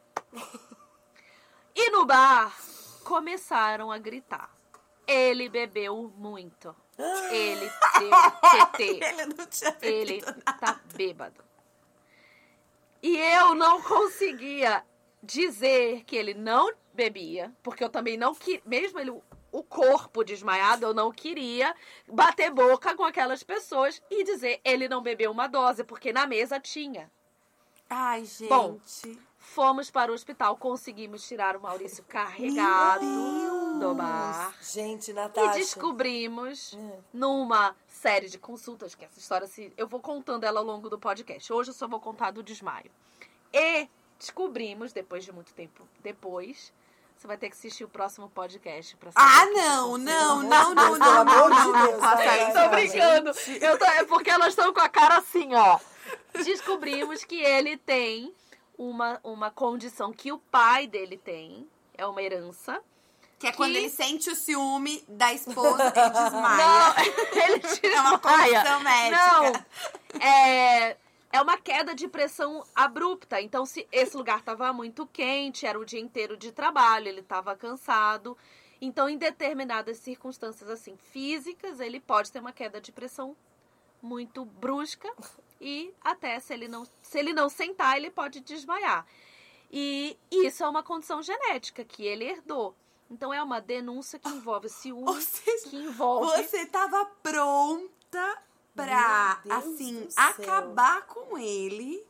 E no bar começaram a gritar. Ele bebeu muito. Ele deu PT. Ele não tinha Ele tá bêbado. E eu não conseguia dizer que ele não bebia, porque eu também não queria, mesmo ele o corpo desmaiado, eu não queria bater boca com aquelas pessoas e dizer ele não bebeu uma dose, porque na mesa tinha. Ai, gente. Bom, Fomos para o hospital, conseguimos tirar o Maurício carregado do bar. Gente, E Natasha. descobrimos, É. numa série de consultas, que essa história se, eu vou contando ela ao longo do podcast. Hoje eu só vou contar do desmaio. E descobrimos, depois de muito tempo depois, você vai ter que assistir o próximo podcast pra saber Ah, não, não, não, não, não, não, não, não, vai, isso. Tô brincando. Eu tô, é porque elas estão com a cara assim, ó. Descobrimos que ele tem uma, uma condição que o pai dele tem. é uma herança. Que é quando Que- ele sente o ciúme da esposa, ele desmaia. ele desmaia. É uma condição médica. Não, é, é uma queda de pressão abrupta. Então, se esse lugar estava muito quente, era o dia inteiro de trabalho, ele estava cansado. Então, em determinadas circunstâncias assim físicas, ele pode ter uma queda de pressão muito brusca e até se ele não, se ele não sentar, ele pode desmaiar. E isso é uma condição genética que ele herdou. Então é uma denúncia que envolve ciúme, seja, que envolve você tava pronta pra, assim, acabar com ele.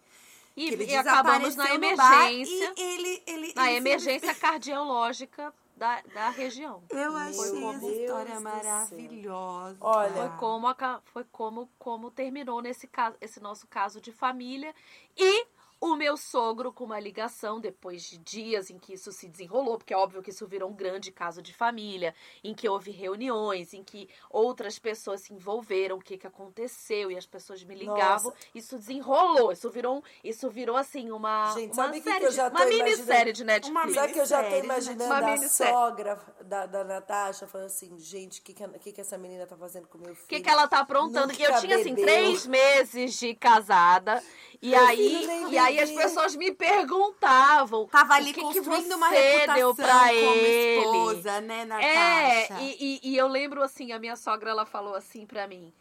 e, ele e acabamos na emergência, E ele, ele, na ele emergência cardiológica da, da região. Eu achei essa Deus história maravilhosa. Olha, Foi como, foi como, como terminou nesse caso, esse nosso caso de família. E o meu sogro com uma ligação depois de dias em que isso se desenrolou, porque é óbvio que isso virou um grande caso de família, em que houve reuniões, em que outras pessoas se envolveram, o que, que aconteceu, e as pessoas me ligavam. Nossa. Isso desenrolou, isso virou, um- isso virou assim uma, Gente, uma série que eu de- uma minissérie de Netflix. Uma Sabe que eu já tô minissérie, imaginando Uma a minissérie. sogra da, da Natasha falando assim, gente, o que, que, que, que essa menina tá fazendo com meu filho? O que, que ela tá aprontando? E eu Nunca tinha, assim, bebeu. três meses de casada. E Meu aí, filho nem e aí as bebeu. pessoas me perguntavam. Tava ali o que que construindo você uma reputação deu pra ele? esposa, né, Natasha? É, e, e, e eu lembro assim, a minha sogra, ela falou assim pra mim.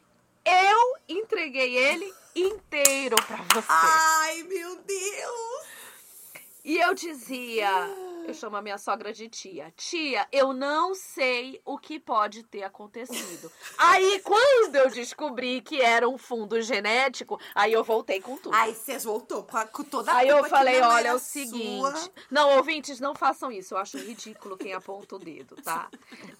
Eu entreguei ele inteiro pra você. Ai, meu Deus! E eu dizia, eu chamo a minha sogra de tia. Tia, eu não sei o que pode ter acontecido. Aí, quando eu descobri que era um fundo genético, aí eu voltei com tudo. Ai, você voltou com, a- com toda a Aí eu falei, olha, é o sua. seguinte. Não, ouvintes, não façam isso. Eu acho ridículo quem aponta o dedo, tá?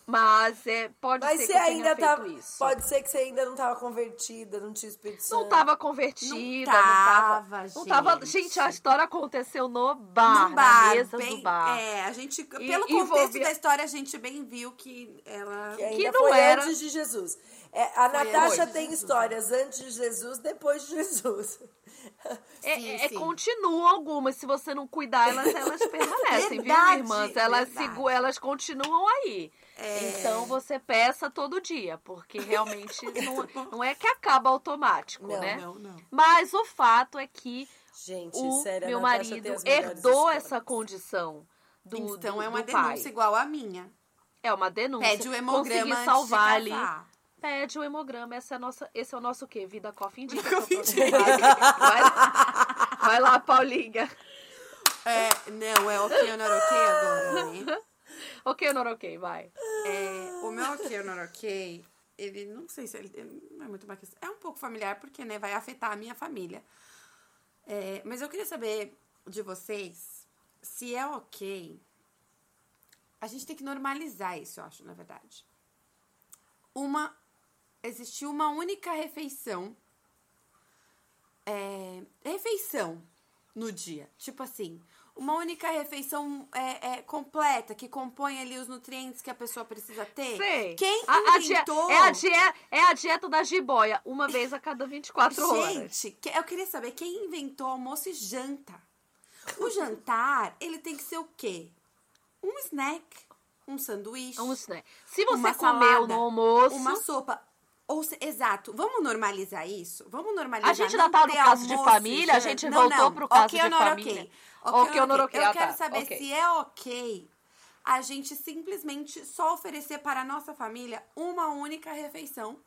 Mas é, pode Mas ser que ainda tenha tá. isso. Pode ser que você ainda não tava convertida, não tinha Espírito Santo. Não tava convertida, Não não tava. tava, Não tava. gente. Gente, a história aconteceu no bar, no bar, na mesa bem- do bar. É, a gente, pelo E contexto envolvia- da história, a gente bem viu que ela... Que ainda Que não foi era- antes de Jesus. É, a Foi Natasha tem Jesus, histórias antes de Jesus, depois de Jesus. É, Sim, é, sim. continuam algumas, se você não cuidar, elas, elas permanecem, viu, Verdade, irmãs? Elas, sigu- elas continuam aí. É. Então você peça todo dia, porque realmente não, não é que acaba automático, Não, né? Não, não. Mas o fato é que Gente, o sério, meu marido herdou essa condição do, então do- é uma do pai. denúncia igual a minha. É uma denúncia. Pede o hemograma Consegui antes salvar de ali. Pede o hemograma. Essa é a nossa, esse é o nosso quê? Vida Coffee Indica. Vai, lá- vai lá, Paulinha. É, não, é ok ou not ok agora, né? Ok ou não ok? Vai. É, o meu ok ou not ok, ele não sei se ele, ele não é muito uma questão. É um pouco familiar, porque né, vai afetar a minha família. É, mas eu queria saber de vocês se é ok. A gente tem que normalizar isso, eu acho, na verdade. Uma. Existir uma única refeição. É, refeição no dia. Tipo assim, uma única refeição é, é, completa, que compõe ali os nutrientes que a pessoa precisa ter. Sei. Quem A- inventou... é, a die- é a dieta da jiboia, uma vez a cada 24 horas. Gente, eu queria saber quem inventou almoço e janta. O jantar, ele tem que ser o quê? Um snack, um sanduíche, Um snack. Se você comeu salada, no almoço, uma sopa. Ou se- exato, vamos normalizar isso? Vamos normalizar. A gente não ainda tá no caso de almoço e família, a gente Não, voltou não. pro caso Ok de not família. ok? Ok ou not ok? Eu Ah, quero tá. saber Ok. se é ok a gente simplesmente só oferecer para a nossa família uma única refeição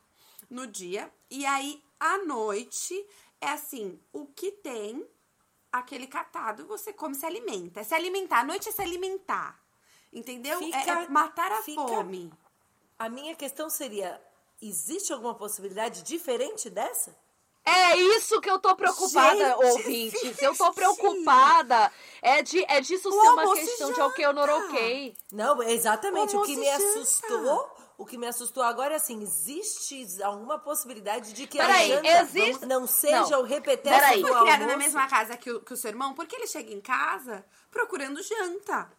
no dia. E aí, à noite, é assim, o que tem, aquele catado, você come, se alimenta. É se alimentar. À noite é se alimentar. Entendeu? É- Fica- é matar a fica- fome. A minha questão seria: existe alguma possibilidade diferente dessa? É isso que eu tô preocupada, Gente, ouvintes. Eu tô preocupada. É, de, é disso O ser uma questão de ok ou não janta. ok. Não, exatamente. O que Almoço me janta. assustou, o que me assustou agora é assim, existe alguma possibilidade de que Peraí, a janta existe- não seja Não. o repeteco Peraí. do Foi criada na mesma casa que o, que o seu irmão, porque ele chega em casa procurando janta.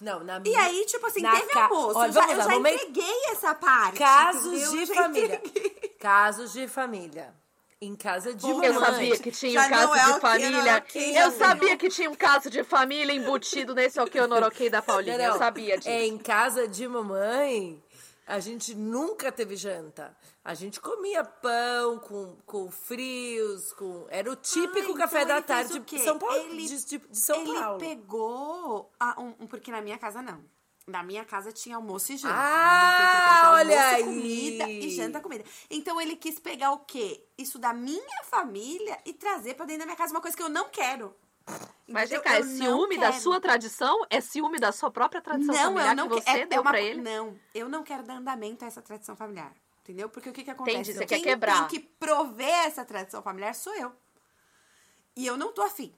Não, na E minha... aí, tipo assim, Na teve ca- almoço. Olha, eu já, vamos eu lá, já momento- entreguei essa parte. Casos entendeu? de Eu família. entreguei. Casos de família. Em casa de Eu mamãe. Eu sabia que tinha Já um caso é de família. eu sabia que tinha um caso de família embutido nesse ok ou noroquei da Paulinha. Não, Eu não. sabia disso. É, em casa de mamãe, a gente nunca teve janta. A gente comia pão com, com frios, com. Era o típico Ah, café então da tarde de São Paulo. Ele- de, de- São ele Paulo. pegou a- um, porque na minha casa não. Na minha casa tinha almoço e janta. Ah, sempre olha colocava aí. comida e janta comida. Então ele quis pegar o quê? Isso da minha família e trazer pra dentro da minha casa uma coisa que eu não quero. Mas vem cá, é ciúme da sua tradição? É ciúme da sua própria tradição Não, familiar eu não que você quero. É, deu é uma, pra ele? Não, eu não quero dar andamento a essa tradição familiar. Entendeu? Porque o que, que acontece? Entendi, você Quem quer quebrar. tem que prover essa tradição familiar sou eu. E eu não tô afim.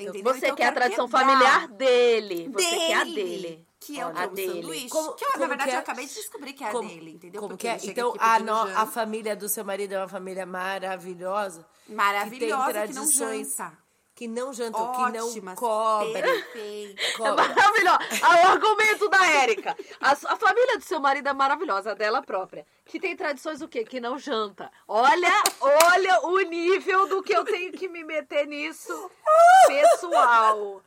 Entendeu? Você Então quer a tradição quebrar. familiar dele. Você quer a dele. Que é o, a o dele. sanduíche. Como- que eu, como na verdade, que é? eu acabei de descobrir que é a Como- dele, entendeu? Como Porque que é? Então, a, no- a família do seu marido é uma família maravilhosa. Maravilhosa, que tem que não tradições janta. Que não jantam, que não cobrem. perfeito. É. Ah, O argumento da Érica. A, a família do seu marido é maravilhosa, a dela própria. Que tem tradições o quê? Que não janta. Olha, olha o nível do que eu tenho que me meter nisso, pessoal.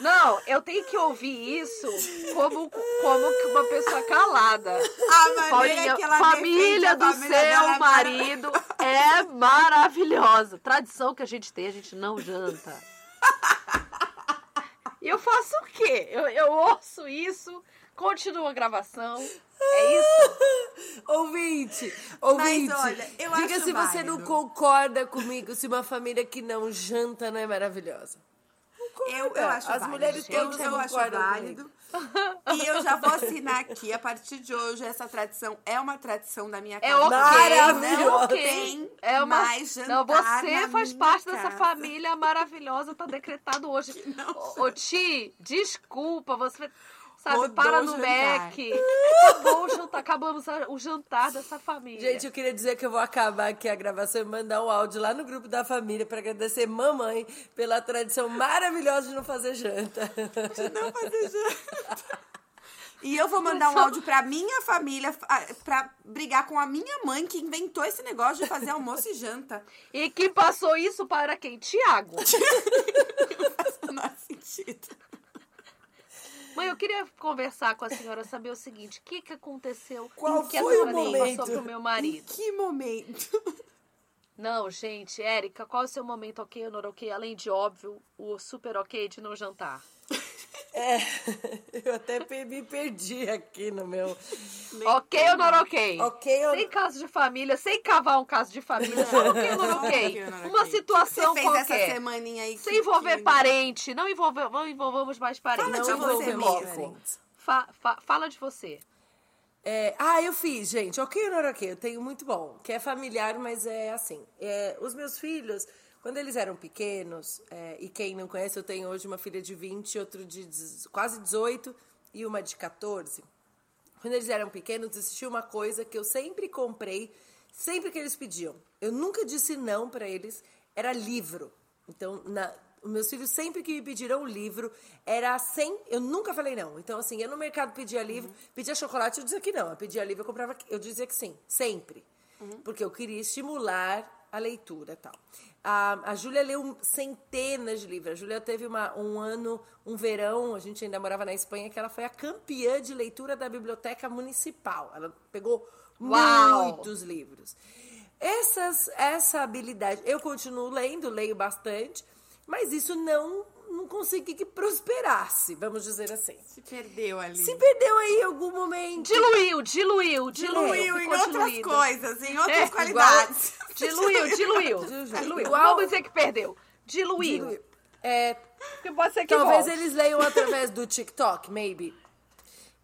Não, eu tenho que ouvir isso como, como que uma pessoa calada. A Paulinha, que ela família do família seu marido é maravilhosa. Tradição que a gente tem, a gente não janta. E eu faço o quê? Eu, eu ouço isso, continua a gravação. É isso? Ouvinte, ouvinte. olha, eu diga acho se você não válido. concorda comigo se uma família que não janta não é maravilhosa. Eu, eu acho As válido. mulheres eu, todas eu acho concordam válido. E eu já vou assinar aqui, a partir de hoje, essa tradição é uma tradição da minha É casa. ok. Maravilhosa. É ok. Tem É uma... mais jantar Não, você na faz minha parte dessa casa. família maravilhosa, tá decretado hoje. Ô, Ti, desculpa, você. Sabe, Rodou para no. Mac. Acabou o jantar, acabamos o jantar dessa família. Gente, eu queria dizer que eu vou acabar aqui a gravação e mandar um áudio lá no grupo da família para agradecer mamãe pela tradição maravilhosa de não fazer janta. Não fazer janta. E eu vou mandar um áudio pra minha família fa- pra brigar com a minha mãe que inventou esse negócio de fazer almoço e janta. E que passou isso para quem? Tiago. Não faz o menor sentido. Mãe, eu queria conversar com a senhora, saber o seguinte: o que, que aconteceu Qual que a foi o momento? passou pro meu Em marido? que momento? Não, gente, Érica, qual é o seu momento ok ou não ok? Além de, óbvio, o super ok de não jantar. É, eu até me perdi aqui no meu. Ok ou não ok? Ok ou- Sem caso de família, sem cavar um caso de família, só ok ou não ok? Uma situação o que você fez essa qualquer. semaninha aí? Sem que- envolver que- parente, não, envolver, não envolvamos mais parentes. Fala Não de você envolvemos mesmo. Fa- fa- fala de você. É, ah, eu fiz, gente. Ok ou não ok? Eu tenho muito bom. Que é familiar, mas é assim. É, os meus filhos, quando eles eram pequenos, é, e quem não conhece, eu tenho hoje uma filha de 20, outro de quase 18 e uma de 14. Quando eles eram pequenos, existia uma coisa que eu sempre comprei, sempre que eles pediam. Eu nunca disse não para eles, era livro. Então, na, meus filhos sempre que me pediram um livro, era sem, eu nunca falei não. Então, assim, eu no mercado pedia livro, pedia chocolate, eu dizia que não. Eu pedia livro, eu comprava, eu dizia que sim, sempre. Porque eu queria estimular a leitura e tal. A, a Júlia leu centenas de livros. A Júlia teve uma, um ano, um verão, a gente ainda morava na Espanha, que ela foi a campeã de leitura da biblioteca municipal. Ela pegou Uau! muitos livros. Essas, essa habilidade, eu continuo lendo, leio bastante, mas isso não, não consegui que prosperasse, vamos dizer assim. Se perdeu ali. Se perdeu aí em algum momento. Diluiu, diluiu, diluiu. diluiu em outras diluído. coisas, em outras É, qualidades. Diluiu, diluiu. Diluiu. diluiu. Igual- Vamos dizer que perdeu. Diluiu. Diluiu. É, Porque pode ser que talvez volte. eles leiam através do TikTok, maybe.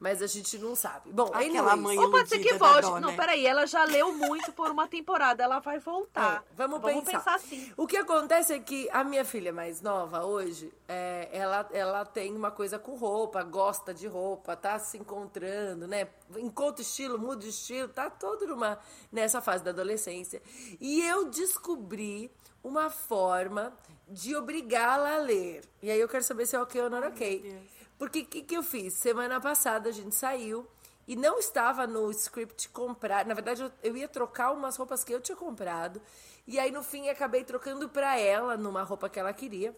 Mas a gente não sabe. Bom, Aquela mãe Ou pode ser que volte. dó, Não, né? peraí, ela já leu muito por uma temporada, ela vai voltar. É, vamos, Vamos pensar. pensar assim. O que acontece é que a minha filha mais nova hoje, é, ela, ela tem uma coisa com roupa, gosta de roupa, tá se encontrando, né? Encontra estilo, muda estilo, tá todo numa, nessa fase da adolescência. E eu descobri uma forma de obrigá-la a ler. E aí eu quero saber se é ok ou não é ok. Porque o que, que eu fiz? Semana passada a gente saiu E não estava no script comprar. Na verdade, eu, eu ia trocar umas roupas que eu tinha comprado. E aí, no fim, acabei trocando pra ela numa roupa que ela queria.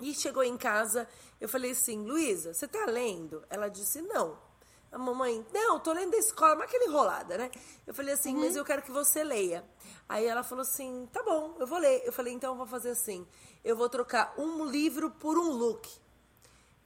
E chegou em casa, eu falei assim, Luísa, você tá lendo? Ela disse, não. A mamãe, não, tô lendo da escola, mas aquela enrolada, né? Eu falei assim, mas eu quero que você leia. Aí ela falou assim, tá bom, eu vou ler. Eu falei, então eu vou fazer assim, eu vou trocar um livro por um look.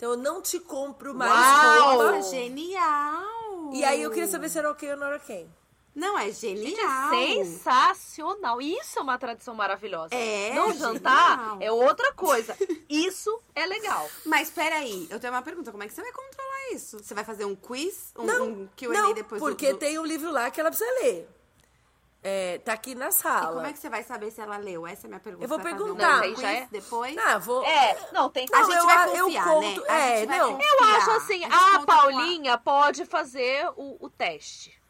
Então eu não te compro mais Uau, roupa. genial! E aí eu queria saber se era ok ou não era ok. Não, é genial. é sensacional. Isso é uma tradição maravilhosa. É, Não genial. jantar é outra coisa. Isso é legal. Mas peraí, eu tenho uma pergunta. Como é que você vai controlar isso? Você vai fazer um quiz? Um, Não, um Q&A não depois do- porque do... tem um livro lá que ela precisa ler. É, tá aqui na E sala. como é que você vai saber se ela leu? Essa é a minha pergunta. Eu vou perguntar. Um Não, já é- depois? Ah, vou... É, não, tem que A gente eu- vai eu confiar, conto- né? A é, não. confiar. Eu acho assim, A a, Paulinha pode fazer o, o teste.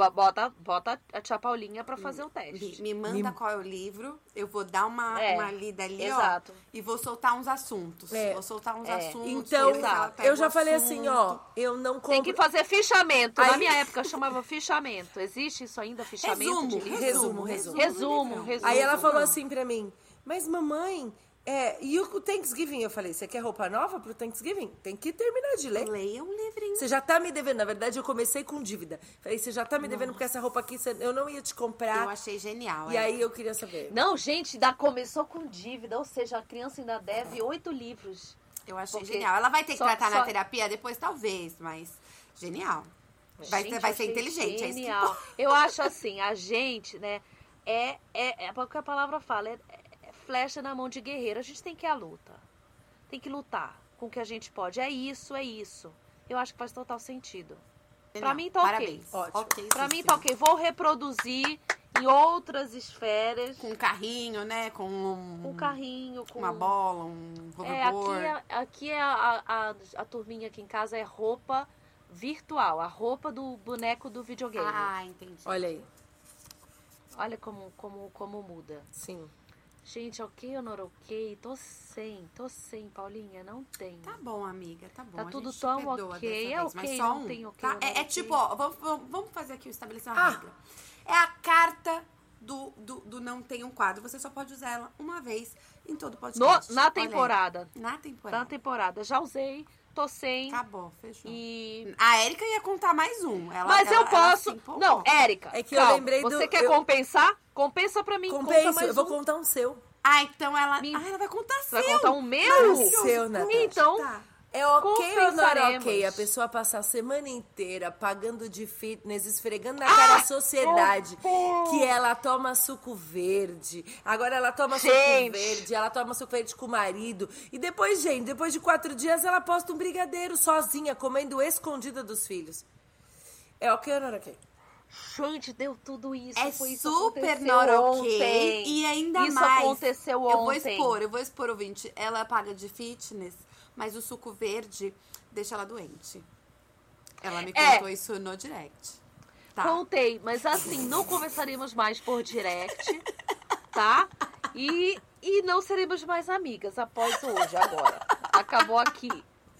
Bo- Bota, bota a tia Paulinha pra fazer o Me, teste. me manda qual é o livro, eu vou dar uma, É, uma lida ali, exato. ó. E vou soltar uns assuntos. É. Vou soltar uns É. assuntos. Então, eu já falei assim, ó, assunto. eu não compro... Tem que fazer fichamento. Na Aí- minha época chamava fichamento. Existe isso ainda, fichamento Resumo, de livro? Resumo, resumo, resumo. Resumo, resumo. Aí ela falou assim pra mim, mas mamãe, é, e o Thanksgiving? Eu falei, você quer roupa nova pro Thanksgiving? Tem que terminar de ler. Leia um livrinho. Você já tá me devendo. Na verdade, eu comecei com dívida. Falei, você já tá me devendo porque essa roupa aqui você- eu não ia te comprar. Eu achei genial. E é. aí eu queria saber. Não, gente, ainda começou com dívida, ou seja, a criança ainda deve oito livros. Eu achei Porque genial. Ela vai ter que só- tratar na só- terapia depois, talvez, mas genial. Vai, Gente, vai ser inteligente, é isso que Genial. Eu acho assim, a gente, né, é, é, é o que a palavra fala, é, é flecha na mão de guerreiro. A gente tem que ir à luta. Tem que lutar com o que a gente pode. É isso, é isso. Eu acho que faz total sentido. Pra Genial. mim tá ok. Parabéns. Ótimo. Ok, Pra sim, mim tá ok. Vou reproduzir em outras esferas. Com um carrinho, né? Com um, Com carrinho, com uma bola, um É, aqui, hoverboard. é, aqui é a, a, a turminha aqui em casa é roupa virtual, a roupa do boneco do videogame. Ah, entendi. Olha aí. Olha como, como, como muda. Sim. Gente, ok ou não ok? Tô sem, tô sem, Paulinha, não tem. Tá bom, amiga, tá bom. Tá tudo tão ok, é vez, mas ok, só não um, tem ok tá? ou não É, é tipo, ó, vamos, vamos- fazer aqui, estabelecer uma Ah. regra. É a carta do, do, do não tem um quadro. Você só pode usar ela uma vez em todo No- podcast. na Olha aí. temporada. Na temporada. Na temporada. Já usei, tô sem. Acabou, fechou. E. A Érica ia contar mais um. Ela, Mas ela- eu posso. não, Érica. É que eu calma. lembrei do- Você quer eu- compensar? Compensa pra mim. mais eu vou um. contar um seu. Ah, então ela. Me- Ah, ela vai contar Você vai seu. contar um meu? Maravilhoso. Seu, Natasha. Então, Tá. É ok ou não é ok a pessoa passar a semana inteira pagando de fitness, esfregando na Ah! cara a sociedade que ela toma suco verde, agora ela toma suco Gente. verde, ela toma suco verde com o marido, e depois, gente, depois de quatro dias ela posta um brigadeiro sozinha, comendo escondida dos filhos. É ok ou não é ok? Gente, deu tudo isso. É foi isso super not ontem. ok. E ainda isso mais. aconteceu ontem. Eu vou expor, eu vou expor, ouvinte. Ela paga de fitness, mas o suco verde deixa ela doente. Ela me É. contou isso no direct. Tá. Contei, mas assim, não conversaríamos mais por direct, tá? E, e não seremos mais amigas após hoje, agora. Acabou aqui,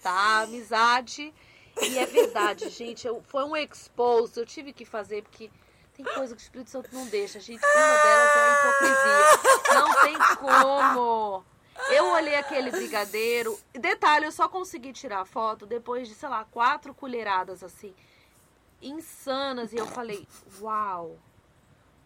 tá? A amizade. E é verdade, gente. Eu, foi um expose, eu tive que fazer, porque tem coisa que o Espírito Santo não deixa, gente. Uma delas é a hipocrisia. Não tem como. Eu olhei aquele brigadeiro. Detalhe, eu só consegui tirar a foto depois de, sei lá, quatro colheradas assim insanas e eu falei, uau,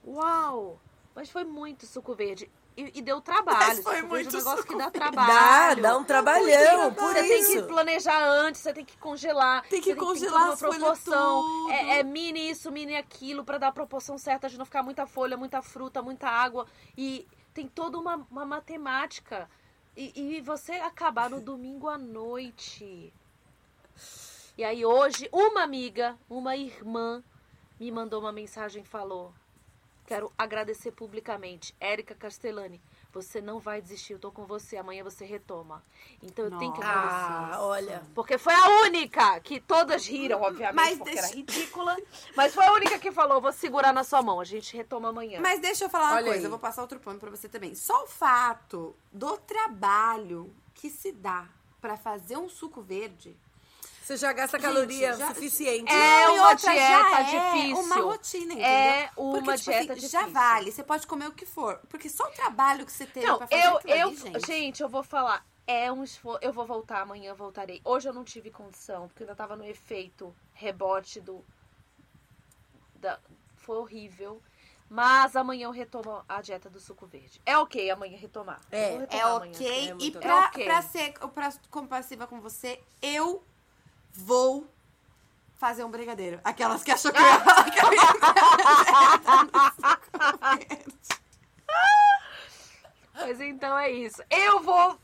uau, mas foi muito suco verde. E, e deu trabalho. Mas foi suco verde é muito um negócio suco que dá verde. Dá, trabalho. dá um trabalhão, por Você tem que isso. planejar antes, você tem que congelar. Tem que você congelar toda as folhas proporção. tudo. É, é mini isso, mini aquilo, pra dar a proporção certa de não ficar muita folha, muita fruta, muita água. E tem toda uma, uma matemática. E, e você acabar no domingo à noite. E aí hoje, uma amiga, uma irmã, me mandou uma mensagem e falou: Quero agradecer publicamente. Érica Castellani, você não vai desistir, eu tô com você, amanhã você retoma. Então eu tenho que agradecer. Ah, olha. Porque foi a única que todas riram, obviamente, Mas porque deixa- era ridícula. Mas foi a única que falou: vou segurar na sua mão, a gente retoma amanhã. Mas deixa eu falar uma Olha coisa, aí. eu vou passar outro pano pra você também. Só o fato do trabalho que se dá pra fazer um suco verde Você já gasta Gente, caloria já- suficiente. É uma outra, dieta já é difícil. uma rotina, entendeu? É uma Porque, tipo dieta assim, Já difícil. vale, você pode comer o que for. Porque só o trabalho que você teve Não, pra fazer eu, eu, ali, gente. gente. eu vou falar. É um esforço. Eu vou voltar amanhã, voltarei. Hoje eu não tive condição, porque eu ainda tava no efeito rebote do. Da, foi horrível. Mas amanhã eu retomo a dieta do suco verde. É ok amanhã retomar. É, vou É retomar amanhã. ok. É e pra, ok. pra ser pra, compassiva com você, eu vou fazer um brigadeiro. Aquelas que achou que eu ia falar que eu ia Mas então é isso. Eu vou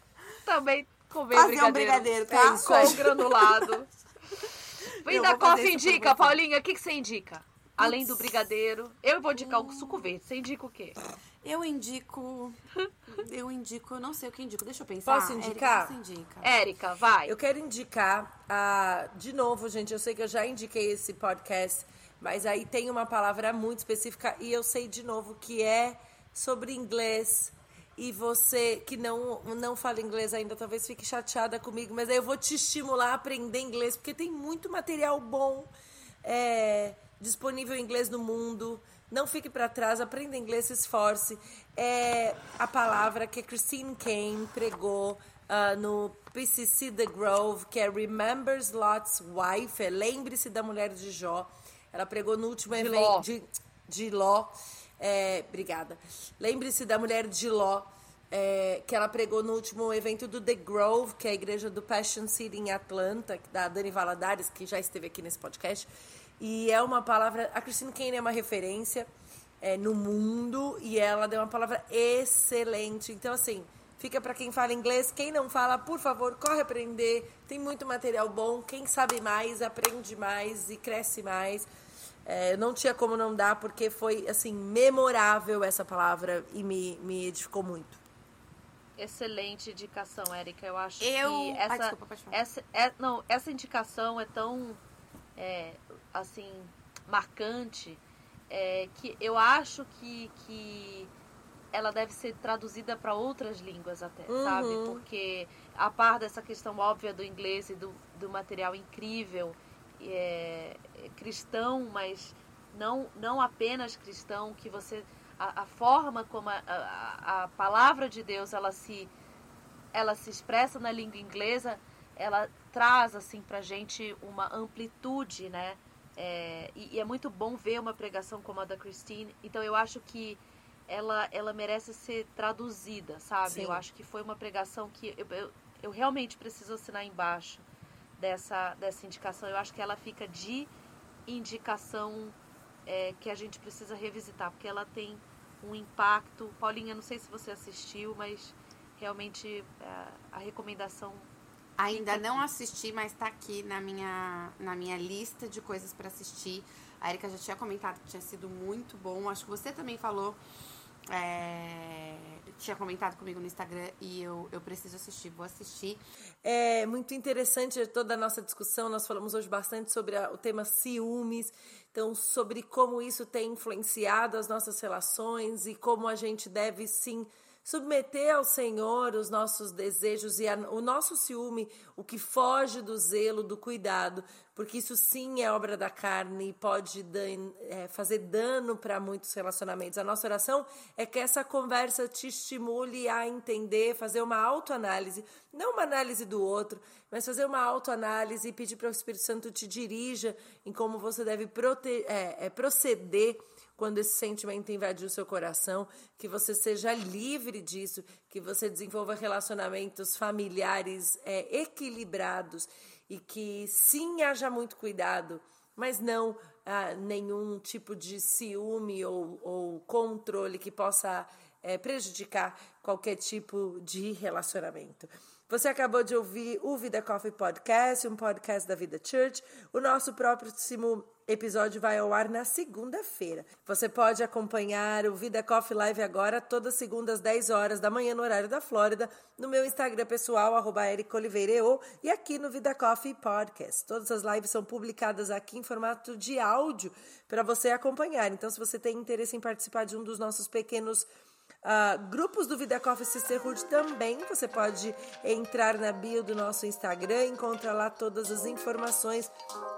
também comer Fazer um brigadeiro. brigadeiro, tá? É isso. Com granulado. Vem Eu da vou fazer coffee indica, você. Paulinha. O que, que você indica? Além do brigadeiro. Eu vou indicar o suco verde. Você indica o quê? Eu indico. Eu indico, eu não sei o que indico. Deixa eu pensar. Posso indicar? Érica, você indica. Érica, vai. Eu quero indicar, ah, de novo, gente, eu sei que eu já indiquei esse podcast, mas aí tem uma palavra muito específica e eu sei de novo que é sobre inglês. E você que não, não fala inglês ainda, talvez fique chateada comigo, mas aí eu vou te estimular a aprender inglês, porque tem muito material bom é, disponível em inglês no mundo. Não fique para trás, aprenda inglês, se esforce. É a palavra que Christine Kane pregou ah, no PCC The Grove, que é Remembers Lot's Wife, é Lembre-se da Mulher de Jó. Ela pregou no último De evento Ló. de, de Ló. É, obrigada. Lembre-se da Mulher de Ló, é, que ela pregou no último evento do The Grove, que é a igreja do Passion City em Atlanta, da Dani Valadares, que já esteve aqui nesse podcast. E é uma palavra. A Christine Kane é uma referência é, no mundo e ela deu uma palavra excelente. Então, assim, fica para quem fala inglês. Quem não fala, por favor, corre aprender. Tem muito material bom. Quem sabe mais, aprende mais e cresce mais. É, não tinha como não dar, porque foi, assim, memorável essa palavra e me, me edificou muito. Excelente indicação, Érica. Eu acho Eu- que Ai, essa, desculpa, pode falar. essa, é, não, essa indicação é tão, é, assim, marcante é, que eu acho que, que ela deve ser traduzida para outras línguas até, sabe? Porque a par dessa questão óbvia do inglês e do, do material incrível, é, é cristão, mas não, não apenas cristão, que você a, a forma como a, a, a palavra de Deus ela se ela se expressa na língua inglesa, ela traz assim pra gente uma amplitude, né? É, e, e é muito bom ver uma pregação como a da Christine. Então eu acho que ela, ela merece ser traduzida, sabe? Sim. Eu acho que foi uma pregação que eu, eu, eu realmente preciso assinar embaixo dessa, dessa indicação. Eu acho que ela fica de indicação é, que a gente precisa revisitar, porque ela tem um impacto. Paulinha, não sei se você assistiu, mas realmente é, a recomendação. Ainda Fica não assisti, mas tá aqui na minha, na minha lista de coisas pra assistir. A Erika já tinha comentado que tinha sido muito bom. Acho que você também falou. é, tinha comentado comigo no Instagram e eu, eu preciso assistir. Vou assistir. É muito interessante toda a nossa discussão. Nós falamos hoje bastante sobre a- o tema ciúmes, então sobre como isso tem influenciado as nossas relações e como a gente deve sim submeter ao Senhor os nossos desejos e a- o nosso ciúme, o que foge do zelo, do cuidado, porque isso sim é obra da carne e pode dan- é, fazer dano para muitos relacionamentos. A nossa oração é que essa conversa te estimule a entender, fazer uma autoanálise, não uma análise do outro, mas fazer uma autoanálise e pedir para o Espírito Santo te dirija em como você deve prote- é, é, proceder quando esse sentimento invadir o seu coração, que você seja livre disso, que você desenvolva relacionamentos familiares é, equilibrados e que sim haja muito cuidado, mas não ah, nenhum tipo de ciúme ou, ou controle que possa é, prejudicar qualquer tipo de relacionamento. Você acabou de ouvir o Vida Coffee Podcast, um podcast da Vida Church. O nosso próximo episódio vai ao ar na segunda-feira. Você pode acompanhar o Vida Coffee Live agora, todas segundas, 10 horas da manhã, no horário da Flórida, no meu Instagram pessoal, arroba e aqui no Vida Coffee Podcast. Todas as lives são publicadas aqui em formato de áudio para você acompanhar. Então, se você tem interesse em participar de um dos nossos pequenos Uh, grupos do Vida Coffee Sisterhood também. Você pode entrar na bio do nosso Instagram, encontra lá todas as informações.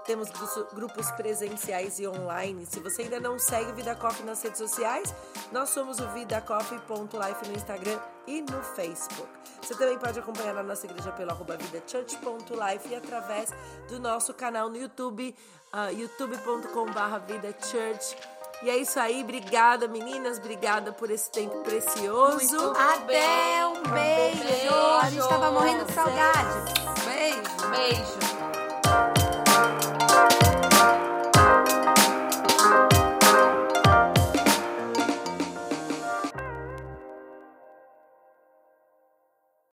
Temos grupos presenciais e online. Se você ainda não segue o Vida Coffee nas redes sociais, nós somos o vidacoffee.life no Instagram e no Facebook. Você também pode acompanhar a nossa igreja pelo arroba vidachurch.life e através do nosso canal no YouTube, uh, youtube.com.br vidachurch. E é isso aí, obrigada meninas, obrigada por esse tempo precioso. Muito Até um beijo. beijo. A gente tava morrendo de saudade. Beijo. Beijo.